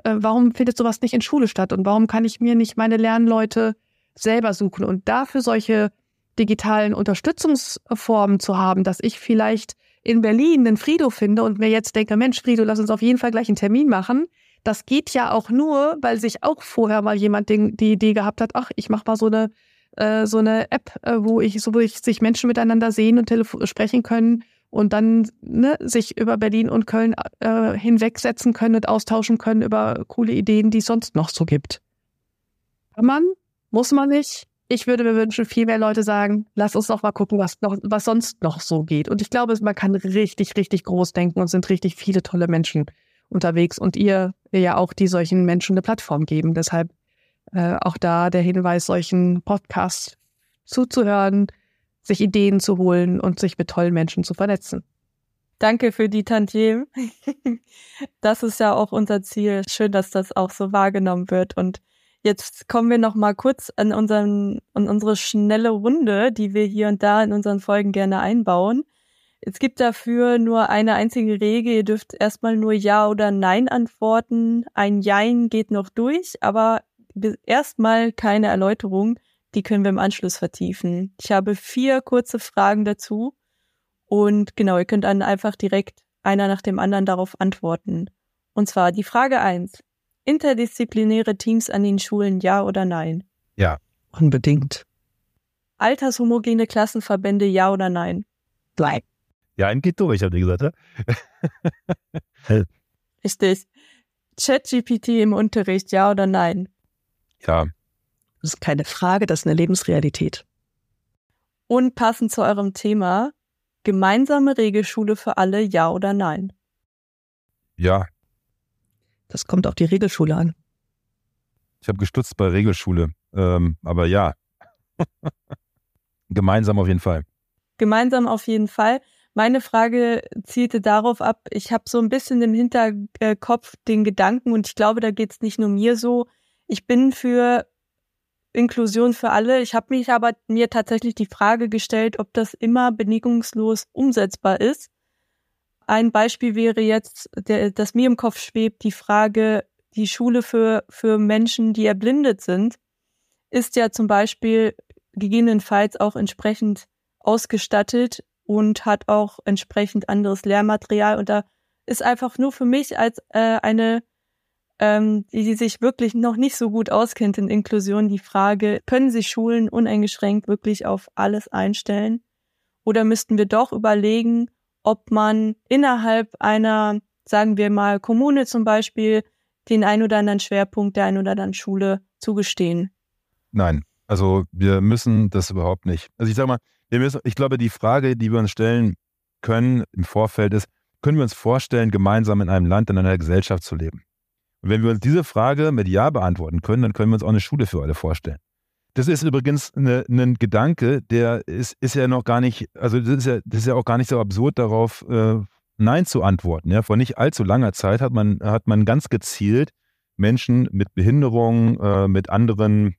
Äh, warum findet sowas nicht in Schule statt und warum kann ich mir nicht meine Lernleute selber suchen und dafür solche digitalen Unterstützungsformen zu haben, dass ich vielleicht in Berlin den Frido finde und mir jetzt denke, Mensch, Frido, lass uns auf jeden Fall gleich einen Termin machen, das geht ja auch nur, weil sich auch vorher mal jemand den, die Idee gehabt hat, ach, ich mache mal so eine äh, so eine App, äh, wo ich so wo ich sich Menschen miteinander sehen und sprechen können und dann ne, sich über Berlin und Köln äh, hinwegsetzen können und austauschen können über coole Ideen, die es sonst noch so gibt. Kann man, muss man nicht. Ich würde mir wünschen, viel mehr Leute sagen, lass uns doch mal gucken, was noch, was sonst noch so geht. Und ich glaube, man kann richtig, richtig groß denken und sind richtig viele tolle Menschen unterwegs und ihr ja auch die solchen Menschen eine Plattform geben. Deshalb Äh, auch da der Hinweis, solchen Podcasts zuzuhören, sich Ideen zu holen und sich mit tollen Menschen zu vernetzen. Danke für die Tantiem. Das ist ja auch unser Ziel. Schön, dass das auch so wahrgenommen wird. Und jetzt kommen wir noch mal kurz an, unseren, an unsere schnelle Runde, die wir hier und da in unseren Folgen gerne einbauen. Es gibt dafür nur eine einzige Regel. Ihr dürft erstmal nur Ja oder Nein antworten. Ein Jein geht noch durch, aber erstmal keine Erläuterung. Die können wir im Anschluss vertiefen. Ich habe vier kurze Fragen dazu. Und genau, ihr könnt dann einfach direkt einer nach dem anderen darauf antworten. Und zwar die Frage eins: Interdisziplinäre Teams an den Schulen, ja oder nein? Ja. Unbedingt. Altershomogene Klassenverbände, ja oder nein? Nein. Ja, ein geht durch, habt ihr gesagt, ja? Richtig. ChatGPT im Unterricht, ja oder nein? Ja. Das ist keine Frage, das ist eine Lebensrealität. Und passend zu eurem Thema, gemeinsame Regelschule für alle, ja oder nein? Ja. Das kommt auf die Regelschule an. Ich habe gestutzt bei Regelschule, ähm, aber ja. Gemeinsam auf jeden Fall. Gemeinsam auf jeden Fall. Meine Frage zielte darauf ab, ich habe so ein bisschen im Hinterkopf den Gedanken und ich glaube, da geht es nicht nur mir so. Ich bin für Inklusion für alle. Ich habe mich aber mir tatsächlich die Frage gestellt, ob das immer bedingungslos umsetzbar ist. Ein Beispiel wäre jetzt, der, das mir im Kopf schwebt, die Frage, die Schule für, für Menschen, die erblindet sind, ist ja zum Beispiel gegebenenfalls auch entsprechend ausgestattet und hat auch entsprechend anderes Lehrmaterial. Und da ist einfach nur für mich als äh, eine, ähm, die, die sich wirklich noch nicht so gut auskennt in Inklusion, die Frage, können sich Schulen uneingeschränkt wirklich auf alles einstellen? Oder müssten wir doch überlegen, ob man innerhalb einer, sagen wir mal, Kommune zum Beispiel, den ein oder anderen Schwerpunkt der ein oder anderen Schule zugestehen? Nein, also wir müssen das überhaupt nicht. Also ich sage mal, müssen, ich glaube, die Frage, die wir uns stellen können im Vorfeld ist, können wir uns vorstellen, gemeinsam in einem Land, in einer Gesellschaft zu leben? Und wenn wir uns diese Frage mit Ja beantworten können, dann können wir uns auch eine Schule für alle vorstellen. Das ist übrigens ein Gedanke, der ist, ist ja noch gar nicht, also das ist ja, das ist ja auch gar nicht so absurd darauf, äh, Nein zu antworten. Ja? Vor nicht allzu langer Zeit hat man, hat man ganz gezielt Menschen mit Behinderungen, äh, mit anderen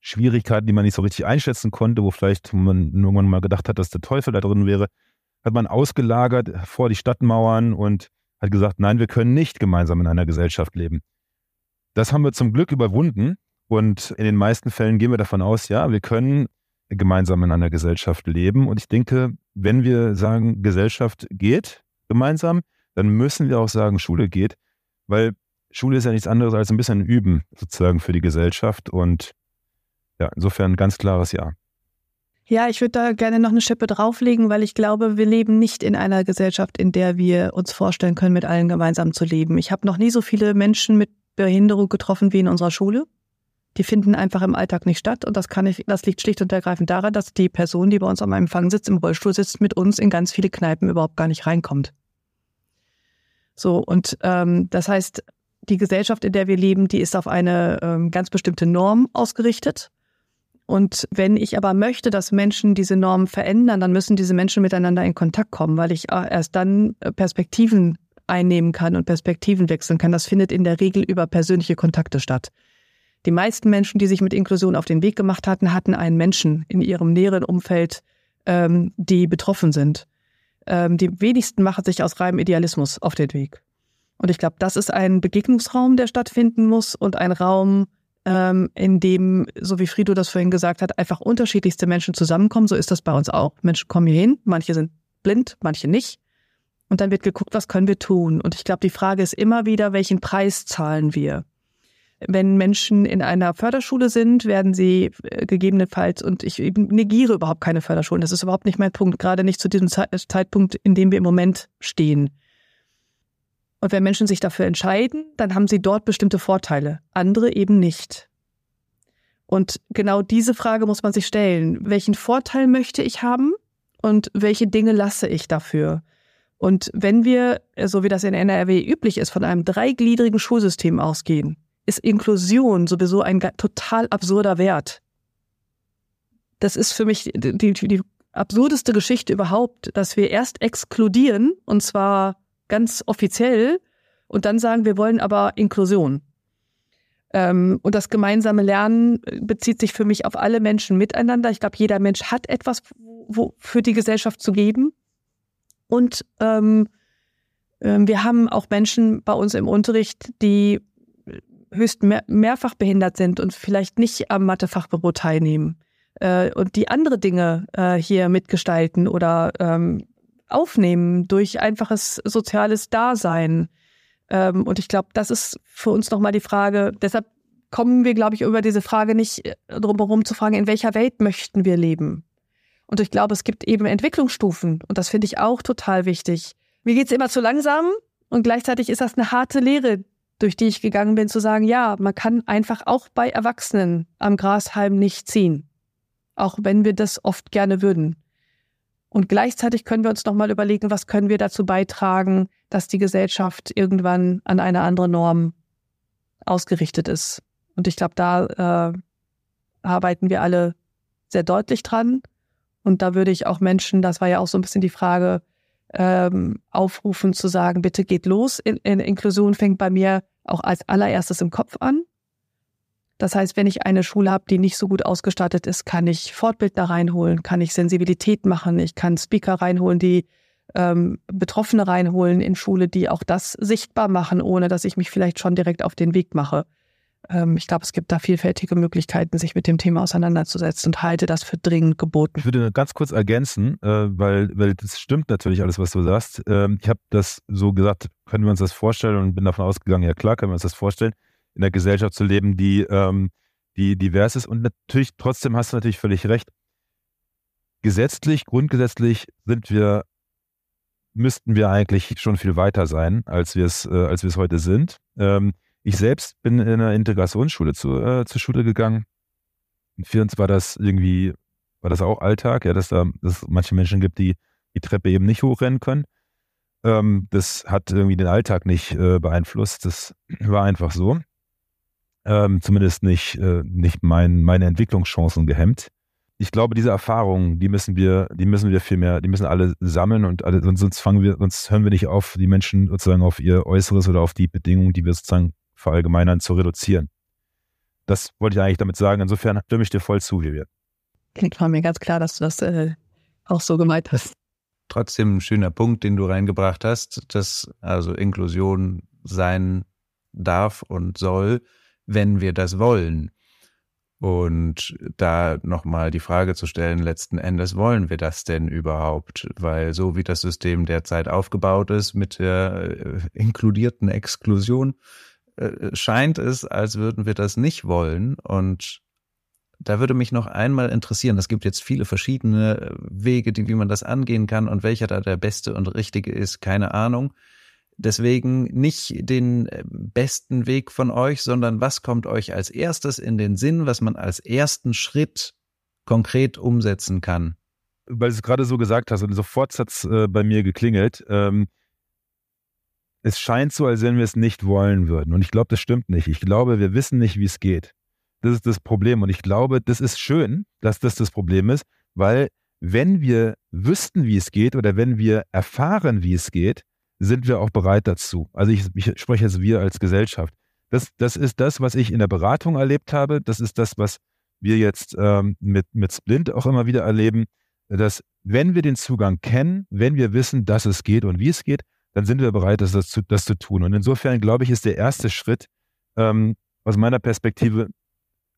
Schwierigkeiten, die man nicht so richtig einschätzen konnte, wo vielleicht man irgendwann mal gedacht hat, dass der Teufel da drin wäre, hat man ausgelagert vor die Stadtmauern und hat gesagt, nein, wir können nicht gemeinsam in einer Gesellschaft leben. Das haben wir zum Glück überwunden und in den meisten Fällen gehen wir davon aus, ja, wir können gemeinsam in einer Gesellschaft leben. Und ich denke, wenn wir sagen, Gesellschaft geht gemeinsam, dann müssen wir auch sagen, Schule geht, weil Schule ist ja nichts anderes als ein bisschen Üben sozusagen für die Gesellschaft und ja, insofern ein ganz klares Ja. Ja, ich würde da gerne noch eine Schippe drauflegen, weil ich glaube, wir leben nicht in einer Gesellschaft, in der wir uns vorstellen können, mit allen gemeinsam zu leben. Ich habe noch nie so viele Menschen mit Behinderung getroffen wie in unserer Schule. Die finden einfach im Alltag nicht statt und das kann ich, das liegt schlicht und ergreifend daran, dass die Person, die bei uns am Empfang sitzt, im Rollstuhl sitzt, mit uns in ganz viele Kneipen überhaupt gar nicht reinkommt. So und ähm, das heißt, die Gesellschaft, in der wir leben, die ist auf eine ähm, ganz bestimmte Norm ausgerichtet und wenn ich aber möchte, dass Menschen diese Normen verändern, dann müssen diese Menschen miteinander in Kontakt kommen, weil ich äh, erst dann äh, Perspektiven einnehmen kann und Perspektiven wechseln kann. Das findet in der Regel über persönliche Kontakte statt. Die meisten Menschen, die sich mit Inklusion auf den Weg gemacht hatten, hatten einen Menschen in ihrem näheren Umfeld, ähm, die betroffen sind. Ähm, die wenigsten machen sich aus reinem Idealismus auf den Weg. Und ich glaube, das ist ein Begegnungsraum, der stattfinden muss und ein Raum, ähm, in dem, so wie Frido das vorhin gesagt hat, einfach unterschiedlichste Menschen zusammenkommen. So ist das bei uns auch. Menschen kommen hier hin, manche sind blind, manche nicht. Und dann wird geguckt, was können wir tun? Und ich glaube, die Frage ist immer wieder, welchen Preis zahlen wir? Wenn Menschen in einer Förderschule sind, werden sie äh, gegebenenfalls, und ich negiere überhaupt keine Förderschulen, das ist überhaupt nicht mein Punkt, gerade nicht zu diesem Zeitpunkt, in dem wir im Moment stehen. Und wenn Menschen sich dafür entscheiden, dann haben sie dort bestimmte Vorteile, andere eben nicht. Und genau diese Frage muss man sich stellen. Welchen Vorteil möchte ich haben und welche Dinge lasse ich dafür? Und wenn wir, so wie das in NRW üblich ist, von einem dreigliedrigen Schulsystem ausgehen, ist Inklusion sowieso ein total absurder Wert. Das ist für mich die, die, absurdeste Geschichte überhaupt, dass wir erst exkludieren, und zwar ganz offiziell, und dann sagen, wir wollen aber Inklusion. Ähm, und das gemeinsame Lernen bezieht sich für mich auf alle Menschen miteinander. Ich glaube, jeder Mensch hat etwas wo, für die Gesellschaft zu geben. Und ähm, äh, wir haben auch Menschen bei uns im Unterricht, die höchst mehr, mehrfach behindert sind und vielleicht nicht am Mathefachbüro teilnehmen äh, und die andere Dinge äh, hier mitgestalten oder ähm, aufnehmen durch einfaches soziales Dasein. Ähm, und ich glaube, das ist für uns nochmal die Frage, deshalb kommen wir, glaube ich, über diese Frage nicht äh, drum herum zu fragen, in welcher Welt möchten wir leben? Und ich glaube, es gibt eben Entwicklungsstufen und das finde ich auch total wichtig. Mir geht es immer zu langsam und gleichzeitig ist das eine harte Lehre, durch die ich gegangen bin, zu sagen, ja, man kann einfach auch bei Erwachsenen am Grashalm nicht ziehen auch wenn wir das oft gerne würden. Und gleichzeitig können wir uns nochmal überlegen, was können wir dazu beitragen, dass die Gesellschaft irgendwann an eine andere Norm ausgerichtet ist. Und ich glaube, da äh, arbeiten wir alle sehr deutlich dran. Und da würde ich auch Menschen, das war ja auch so ein bisschen die Frage, ähm, aufrufen zu sagen, bitte geht los. In, in Inklusion fängt bei mir auch als allererstes im Kopf an. Das heißt, wenn ich eine Schule habe, die nicht so gut ausgestattet ist, kann ich Fortbildner reinholen, kann ich Sensibilität machen, ich kann Speaker reinholen, die ähm, Betroffene reinholen in Schule, die auch das sichtbar machen, ohne dass ich mich vielleicht schon direkt auf den Weg mache. Ähm, ich glaube, es gibt da vielfältige Möglichkeiten, sich mit dem Thema auseinanderzusetzen und halte das für dringend geboten. Ich würde ganz kurz ergänzen, äh, weil, weil das stimmt natürlich alles, was du sagst. Ähm, ich habe das so gesagt, können wir uns das vorstellen und bin davon ausgegangen, ja klar, können wir uns das vorstellen in der Gesellschaft zu leben, die, ähm, die divers ist. Und natürlich, trotzdem hast du natürlich völlig recht. Gesetzlich, grundgesetzlich sind wir, müssten wir eigentlich schon viel weiter sein, als wir es, äh, als wir es heute sind. Ähm, ich selbst bin in einer Integrationsschule zu, äh, zur Schule gegangen. Für uns war das irgendwie, war das auch Alltag, ja, dass da dass es manche Menschen gibt, die die Treppe eben nicht hochrennen können. Ähm, das hat irgendwie den Alltag nicht äh, beeinflusst. Das war einfach so ähm, zumindest nicht, äh, nicht mein, meine Entwicklungschancen gehemmt. Ich glaube, diese Erfahrungen, die müssen wir, die müssen wir viel mehr, die müssen alle sammeln und alle, sonst fangen wir, sonst hören wir nicht auf, die Menschen sozusagen auf ihr Äußeres oder auf die Bedingungen, die wir sozusagen verallgemeinern, zu reduzieren. Das wollte ich eigentlich damit sagen. Insofern stimme ich dir voll zu, Vivian. Klingt von mir ganz klar, dass du das äh, auch so gemeint hast. Trotzdem ein schöner Punkt, den du reingebracht hast, dass also Inklusion sein darf und soll, wenn wir das wollen. Und da nochmal die Frage zu stellen, letzten Endes wollen wir das denn überhaupt? Weil so wie das System derzeit aufgebaut ist mit der äh, inkludierten Exklusion, äh, scheint es, als würden wir das nicht wollen. Und da würde mich noch einmal interessieren, es gibt jetzt viele verschiedene Wege, die, wie man das angehen kann und welcher da der beste und richtige ist, keine Ahnung. Deswegen nicht den äh, besten Weg von euch, sondern was kommt euch als erstes in den Sinn, was man als ersten Schritt konkret umsetzen kann? Weil du es gerade so gesagt hast und sofort hat es äh, bei mir geklingelt. Ähm, es scheint so, als wenn wir es nicht wollen würden. Und ich glaube, das stimmt nicht. Ich glaube, wir wissen nicht, wie es geht. Das ist das Problem. Und ich glaube, das ist schön, dass das das Problem ist, weil wenn wir wüssten, wie es geht oder wenn wir erfahren, wie es geht, sind wir auch bereit dazu. Also ich, ich spreche jetzt wir als Gesellschaft. Das, das ist das, was ich in der Beratung erlebt habe. Das ist das, was wir jetzt ähm, mit, mit Splint auch immer wieder erleben, dass wenn wir den Zugang kennen, wenn wir wissen, dass es geht und wie es geht, dann sind wir bereit, das, das, zu, das zu tun. Und insofern, glaube ich, ist der erste Schritt ähm, aus meiner Perspektive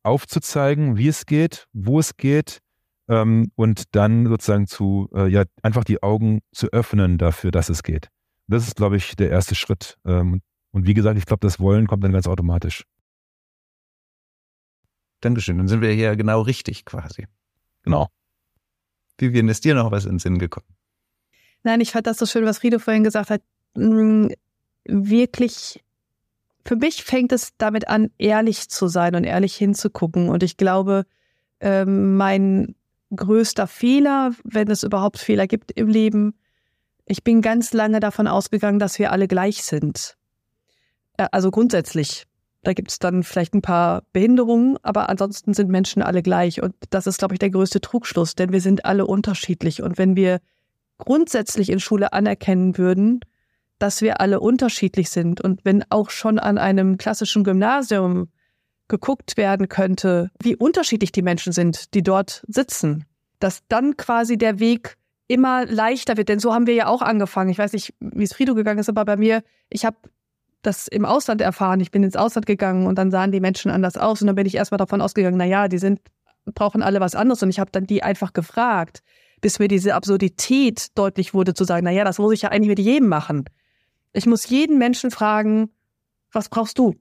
aufzuzeigen, wie es geht, wo es geht ähm, und dann sozusagen zu, äh, ja, einfach die Augen zu öffnen dafür, dass es geht. Das ist, glaube ich, der erste Schritt. Ähm, und wie gesagt, ich glaube, das Wollen kommt dann ganz automatisch. Dankeschön. Dann sind wir hier genau richtig quasi. Genau. Vivian, ist dir noch was in den Sinn gekommen? Nein, ich fand das so schön, was Rido vorhin gesagt hat. Mm, wirklich, für mich fängt es damit an, ehrlich zu sein und ehrlich hinzugucken. Und ich glaube, ähm, mein größter Fehler, wenn es überhaupt Fehler gibt im Leben, ich bin ganz lange davon ausgegangen, dass wir alle gleich sind. Äh, also grundsätzlich. Da gibt es dann vielleicht ein paar Behinderungen, aber ansonsten sind Menschen alle gleich. Und das ist, glaube ich, der größte Trugschluss, denn wir sind alle unterschiedlich. Und wenn wir grundsätzlich in Schule anerkennen würden, dass wir alle unterschiedlich sind und wenn auch schon an einem klassischen Gymnasium geguckt werden könnte, wie unterschiedlich die Menschen sind, die dort sitzen, dass dann quasi der Weg immer leichter wird. Denn so haben wir ja auch angefangen. Ich weiß nicht, wie es Frido gegangen ist, aber bei mir, ich habe das im Ausland erfahren. Ich bin ins Ausland gegangen und dann sahen die Menschen anders aus. Und dann bin ich erstmal davon ausgegangen, na ja, die sind, brauchen alle was anderes. Und ich habe dann die einfach gefragt, bis mir diese Absurdität deutlich wurde, zu sagen, na ja, das muss ich ja eigentlich mit jedem machen. Ich muss jeden Menschen fragen, was brauchst du?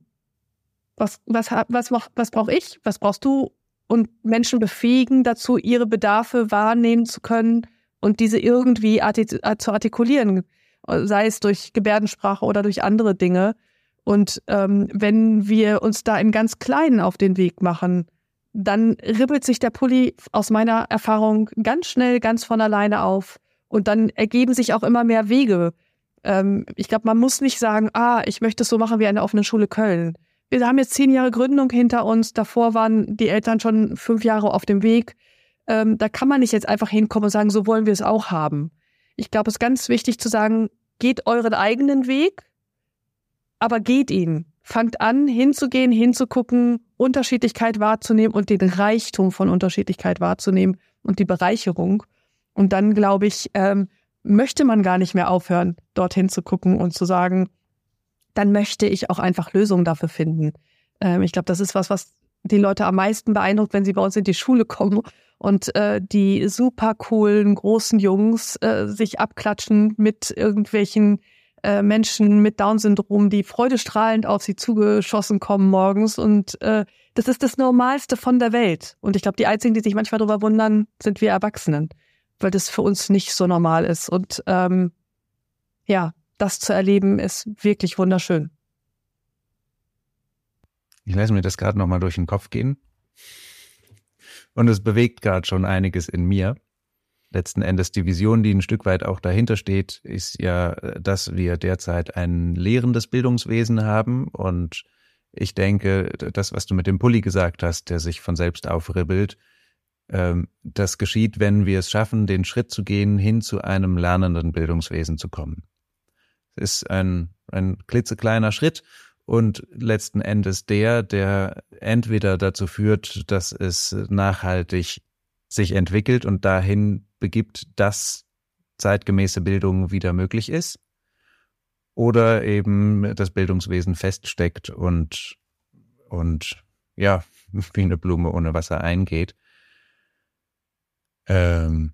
Was, was, was, was, was brauche ich? Was brauchst du? Und Menschen befähigen dazu, ihre Bedarfe wahrnehmen zu können und diese irgendwie äh, zu artikulieren, sei es durch Gebärdensprache oder durch andere Dinge. Und ähm, wenn wir uns da im ganz Kleinen auf den Weg machen, dann ribbelt sich der Pulli aus meiner Erfahrung ganz schnell, ganz von alleine auf. Und dann ergeben sich auch immer mehr Wege. Ähm, ich glaube, man muss nicht sagen, ah, ich möchte es so machen wie eine offene Schule Köln. Wir haben jetzt zehn Jahre Gründung hinter uns. Davor waren die Eltern schon fünf Jahre auf dem Weg. Ähm, da kann man nicht jetzt einfach hinkommen und sagen, so wollen wir es auch haben. Ich glaube, es ist ganz wichtig zu sagen, geht euren eigenen Weg, aber geht ihn. Fangt an, hinzugehen, hinzugucken, Unterschiedlichkeit wahrzunehmen und den Reichtum von Unterschiedlichkeit wahrzunehmen und die Bereicherung. Und dann, glaube ich, ähm, möchte man gar nicht mehr aufhören, dorthin zu gucken und zu sagen, dann möchte ich auch einfach Lösungen dafür finden. Ähm, ich glaube, das ist was, was die Leute am meisten beeindruckt, wenn sie bei uns in die Schule kommen und äh, die super coolen großen Jungs äh, sich abklatschen mit irgendwelchen äh, Menschen mit Down-Syndrom, die freudestrahlend auf sie zugeschossen kommen morgens. Und äh, das ist das Normalste von der Welt. Und ich glaube, die einzigen, die sich manchmal darüber wundern, sind wir Erwachsenen weil das für uns nicht so normal ist. Und ähm, ja, das zu erleben ist wirklich wunderschön. Ich lasse mir das gerade nochmal durch den Kopf gehen. Und es bewegt gerade schon einiges in mir. Letzten Endes die Vision, die ein Stück weit auch dahinter steht, ist ja, dass wir derzeit ein lehrendes Bildungswesen haben. Und ich denke, das, was du mit dem Pulli gesagt hast, der sich von selbst aufribbelt, ähm, das geschieht, wenn wir es schaffen, den Schritt zu gehen, hin zu einem lernenden Bildungswesen zu kommen. Es ist ein, ein klitzekleiner Schritt und letzten Endes der, der entweder dazu führt, dass es nachhaltig sich entwickelt und dahin begibt, dass zeitgemäße Bildung wieder möglich ist, oder eben das Bildungswesen feststeckt und, und ja, wie eine Blume ohne Wasser eingeht. Ähm,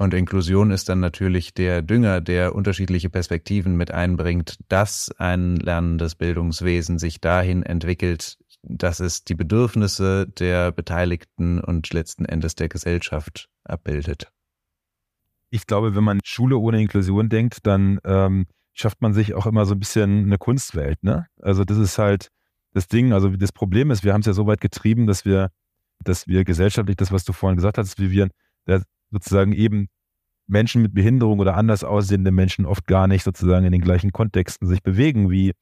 und Inklusion ist dann natürlich der Dünger, der unterschiedliche Perspektiven mit einbringt, dass ein lernendes Bildungswesen sich dahin entwickelt, dass es die Bedürfnisse der Beteiligten und letzten Endes der Gesellschaft abbildet. Ich glaube, wenn man Schule ohne Inklusion denkt, dann ähm, schafft man sich auch immer so ein bisschen eine Kunstwelt. Ne? Also das ist halt das Ding. Also das Problem ist, wir haben es ja so weit getrieben, dass wir dass wir gesellschaftlich, das, was du vorhin gesagt hast, Vivian, da sozusagen eben Menschen mit Behinderung oder anders aussehende Menschen oft gar nicht sozusagen in den gleichen Kontexten sich bewegen wie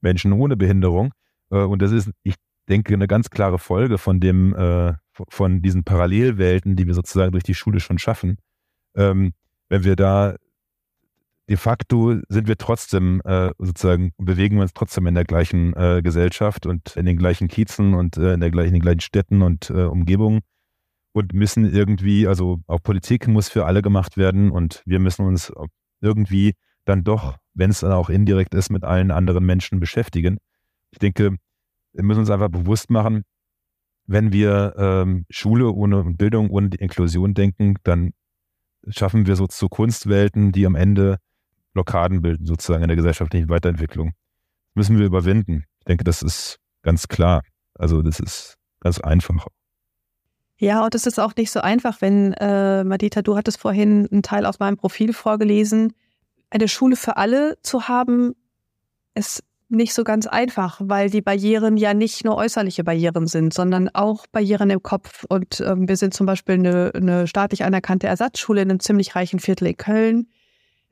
Menschen ohne Behinderung. Äh, und das ist, ich denke, eine ganz klare Folge von dem, äh, von diesen Parallelwelten, die wir sozusagen durch die Schule schon schaffen. Ähm, wenn wir da de facto sind wir trotzdem äh, sozusagen, bewegen wir uns trotzdem in der gleichen Gesellschaft und in den gleichen Kiezen und in, der gleichen, in den gleichen Städten und Umgebungen und müssen irgendwie, also auch Politik muss für alle gemacht werden und wir müssen uns irgendwie dann doch, wenn es dann auch indirekt ist, mit allen anderen Menschen beschäftigen. Ich denke, wir müssen uns einfach bewusst machen, wenn wir ähm, Schule ohne Bildung, ohne die Inklusion denken, dann schaffen wir so zu Kunstwelten, die am Ende Blockaden bilden, sozusagen in der gesellschaftlichen Weiterentwicklung. Müssen wir überwinden. Ich denke, das ist ganz klar. Also das ist ganz einfach. Ja, und es ist auch nicht so einfach, wenn, äh, Madita, du hattest vorhin einen Teil aus meinem Profil vorgelesen. Eine Schule für alle zu haben, ist nicht so ganz einfach, weil die Barrieren ja nicht nur äußerliche Barrieren sind, sondern auch Barrieren im Kopf. Und ähm, wir sind zum Beispiel eine, eine staatlich anerkannte Ersatzschule in einem ziemlich reichen Viertel in Köln.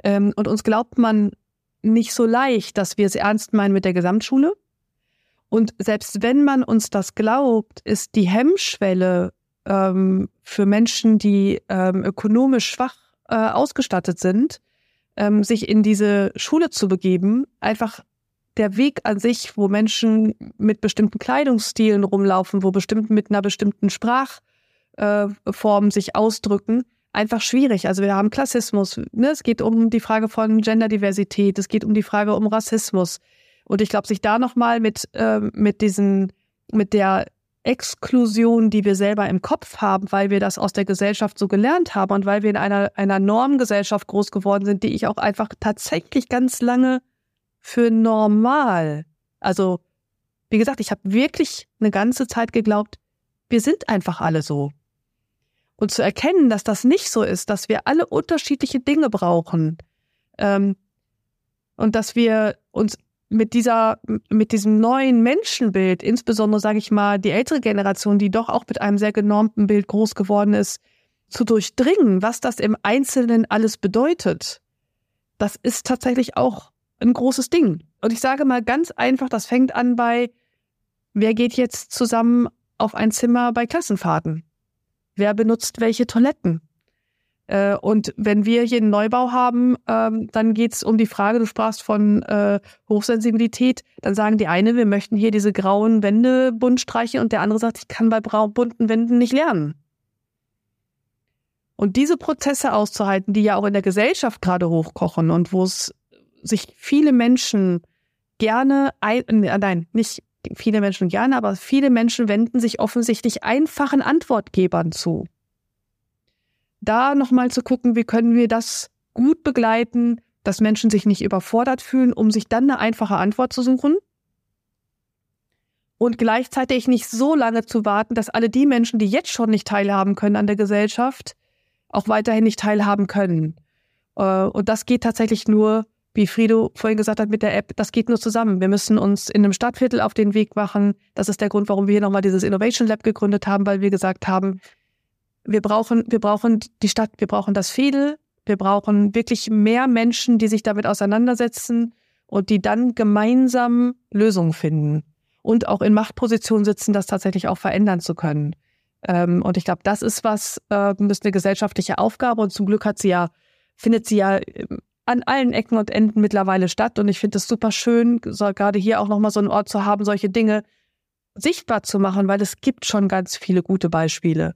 Ähm, und uns glaubt man nicht so leicht, dass wir es ernst meinen mit der Gesamtschule. Und selbst wenn man uns das glaubt, ist die Hemmschwelle ähm, für Menschen, die ähm, ökonomisch schwach äh, ausgestattet sind, ähm, sich in diese Schule zu begeben, einfach der Weg an sich, wo Menschen mit bestimmten Kleidungsstilen rumlaufen, wo bestimmt mit einer bestimmten Sprachform äh, sich ausdrücken, einfach schwierig. Also wir haben Klassismus, ne? es geht um die Frage von Genderdiversität, es geht um die Frage um Rassismus. Und ich glaube, sich da nochmal mit, äh, mit diesen, mit der Exklusion, die wir selber im Kopf haben, weil wir das aus der Gesellschaft so gelernt haben und weil wir in einer, einer Normgesellschaft groß geworden sind, die ich auch einfach tatsächlich ganz lange für normal, also wie gesagt, ich habe wirklich eine ganze Zeit geglaubt, wir sind einfach alle so. Und zu erkennen, dass das nicht so ist, dass wir alle unterschiedliche Dinge brauchen ähm, und dass wir uns mit dieser, mit diesem neuen Menschenbild, insbesondere sage ich mal die ältere Generation, die doch auch mit einem sehr genormten Bild groß geworden ist, zu durchdringen, was das im Einzelnen alles bedeutet, das ist tatsächlich auch ein großes Ding. Und ich sage mal ganz einfach, das fängt an bei, wer geht jetzt zusammen auf ein Zimmer bei Klassenfahrten? Wer benutzt welche Toiletten? Äh, und wenn wir hier einen Neubau haben, ähm, dann geht es um die Frage, du sprachst von äh, Hochsensibilität, dann sagen die eine, wir möchten hier diese grauen Wände bunt streichen und der andere sagt, ich kann bei bunten Wänden nicht lernen. Und diese Prozesse auszuhalten, die ja auch in der Gesellschaft gerade hochkochen und wo es sich viele Menschen gerne, ein, äh, nein, nicht viele Menschen gerne, aber viele Menschen wenden sich offensichtlich einfachen Antwortgebern zu da nochmal zu gucken, wie können wir das gut begleiten, dass Menschen sich nicht überfordert fühlen, um sich dann eine einfache Antwort zu suchen. Und gleichzeitig nicht so lange zu warten, dass alle die Menschen, die jetzt schon nicht teilhaben können an der Gesellschaft, auch weiterhin nicht teilhaben können. Äh, und das geht tatsächlich nur, wie Frido vorhin gesagt hat, mit der App, das geht nur zusammen. Wir müssen uns in einem Stadtviertel auf den Weg machen. Das ist der Grund, warum wir hier nochmal dieses Innovation Lab gegründet haben, weil wir gesagt haben, wir brauchen, wir brauchen die Stadt, wir brauchen das Fädel, wir brauchen wirklich mehr Menschen, die sich damit auseinandersetzen und die dann gemeinsam Lösungen finden und auch in Machtpositionen sitzen, das tatsächlich auch verändern zu können. Ähm, und ich glaube, das ist was, äh, ist eine gesellschaftliche Aufgabe und zum Glück hat sie ja, findet sie ja ähm, an allen Ecken und Enden mittlerweile statt. Und ich finde es super schön, gerade hier auch nochmal so einen Ort zu haben, solche Dinge sichtbar zu machen, weil es gibt schon ganz viele gute Beispiele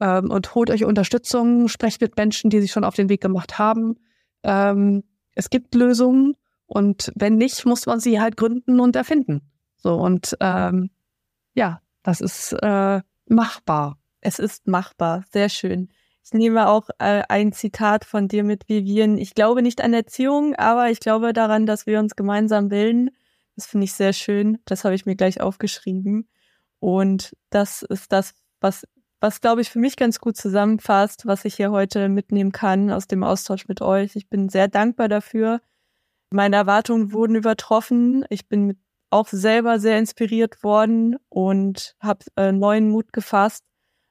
ähm, und holt euch Unterstützung, sprecht mit Menschen, die sich schon auf den Weg gemacht haben. Ähm, es gibt Lösungen und wenn nicht, muss man sie halt gründen und erfinden. So und ähm, ja, das ist äh, machbar. Es ist machbar, sehr schön. Ich nehme auch äh, ein Zitat von dir mit, Vivian. Ich glaube nicht an Erziehung, aber ich glaube daran, dass wir uns gemeinsam bilden. Das finde ich sehr schön. Das habe ich mir gleich aufgeschrieben. Und das ist das, was was, glaube ich, für mich ganz gut zusammenfasst, was ich hier heute mitnehmen kann aus dem Austausch mit euch. Ich bin sehr dankbar dafür. Meine Erwartungen wurden übertroffen. Ich bin auch selber sehr inspiriert worden und habe äh, neuen Mut gefasst.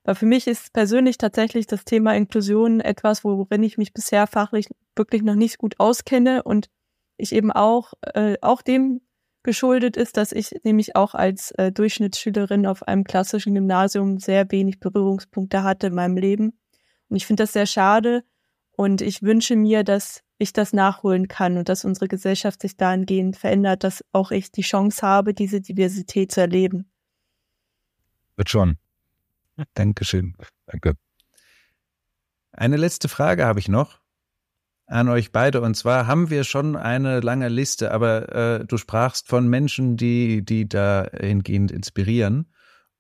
Weil für mich ist persönlich tatsächlich das Thema Inklusion etwas, worin ich mich bisher fachlich wirklich noch nicht gut auskenne und ich eben auch, äh, auch dem geschuldet ist, dass ich nämlich auch als äh, Durchschnittsschülerin auf einem klassischen Gymnasium sehr wenig Berührungspunkte hatte in meinem Leben. Und ich finde das sehr schade und ich wünsche mir, dass ich das nachholen kann und dass unsere Gesellschaft sich dahingehend verändert, dass auch ich die Chance habe, diese Diversität zu erleben. Wird schon. Dankeschön. Danke. Eine letzte Frage habe ich noch an euch beide. Und zwar haben wir schon eine lange Liste, aber äh, du sprachst von Menschen, die, die dahingehend inspirieren.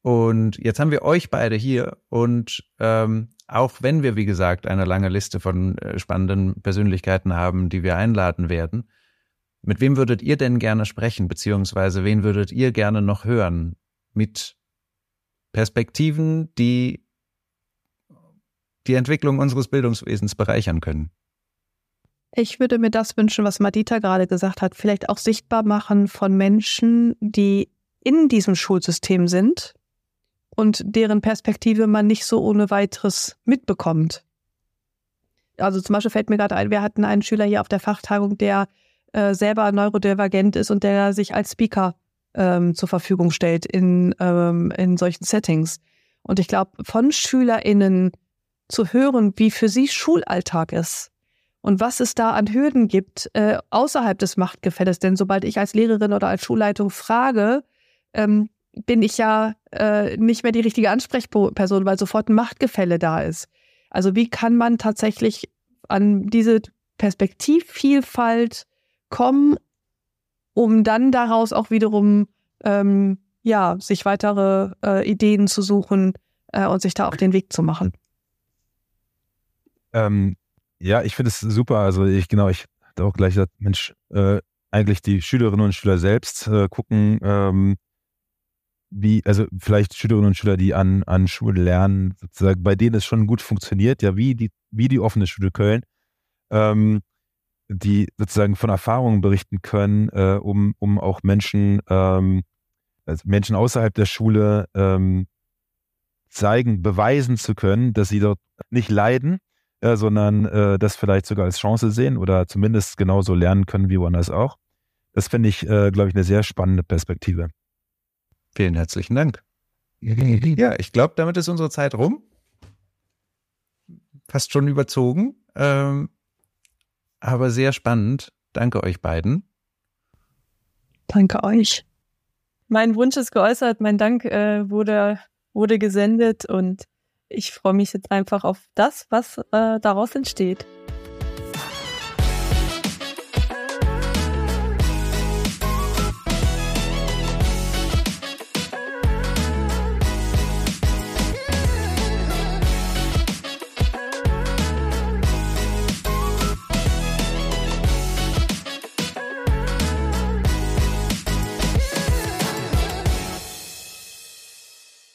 Und jetzt haben wir euch beide hier und ähm, auch wenn wir, wie gesagt, eine lange Liste von äh, spannenden Persönlichkeiten haben, die wir einladen werden, mit wem würdet ihr denn gerne sprechen, beziehungsweise wen würdet ihr gerne noch hören mit Perspektiven, die die Entwicklung unseres Bildungswesens bereichern können? Ich würde mir das wünschen, was Madita gerade gesagt hat, vielleicht auch sichtbar machen von Menschen, die in diesem Schulsystem sind und deren Perspektive man nicht so ohne weiteres mitbekommt. Also zum Beispiel fällt mir gerade ein, wir hatten einen Schüler hier auf der Fachtagung, der äh, selber neurodivergent ist und der sich als Speaker ähm, zur Verfügung stellt in, ähm, in solchen Settings. Und ich glaube, von SchülerInnen zu hören, wie für sie Schulalltag ist und was es da an Hürden gibt äh, außerhalb des Machtgefälles. Denn sobald ich als Lehrerin oder als Schulleitung frage, ähm, bin ich ja äh, nicht mehr die richtige Ansprechperson, weil sofort ein Machtgefälle da ist. Also wie kann man tatsächlich an diese Perspektivvielfalt kommen, um dann daraus auch wiederum ähm, ja sich weitere äh, Ideen zu suchen äh, und sich da auf den Weg zu machen. Ähm, ja, ich finde es super. Also ich genau, ich hatte auch gleich gesagt, Mensch, äh, eigentlich die Schülerinnen und Schüler selbst äh, gucken, ähm, wie, also vielleicht Schülerinnen und Schüler, die an, an Schulen lernen, sozusagen, bei denen es schon gut funktioniert, ja, wie die, wie die offene Schule Köln, ähm, die sozusagen von Erfahrungen berichten können, äh, um, um auch Menschen, ähm, also Menschen außerhalb der Schule ähm, zeigen, beweisen zu können, dass sie dort nicht leiden, äh, sondern äh, das vielleicht sogar als Chance sehen oder zumindest genauso lernen können wie woanders auch. Das finde ich, äh, glaube ich, eine sehr spannende Perspektive. Vielen herzlichen Dank. Ja, ich glaube, damit ist unsere Zeit rum. Fast schon überzogen. Ähm, aber sehr spannend. Danke euch beiden. Danke euch. Mein Wunsch ist geäußert, mein Dank äh, wurde, wurde gesendet und ich freue mich jetzt einfach auf das, was äh, daraus entsteht.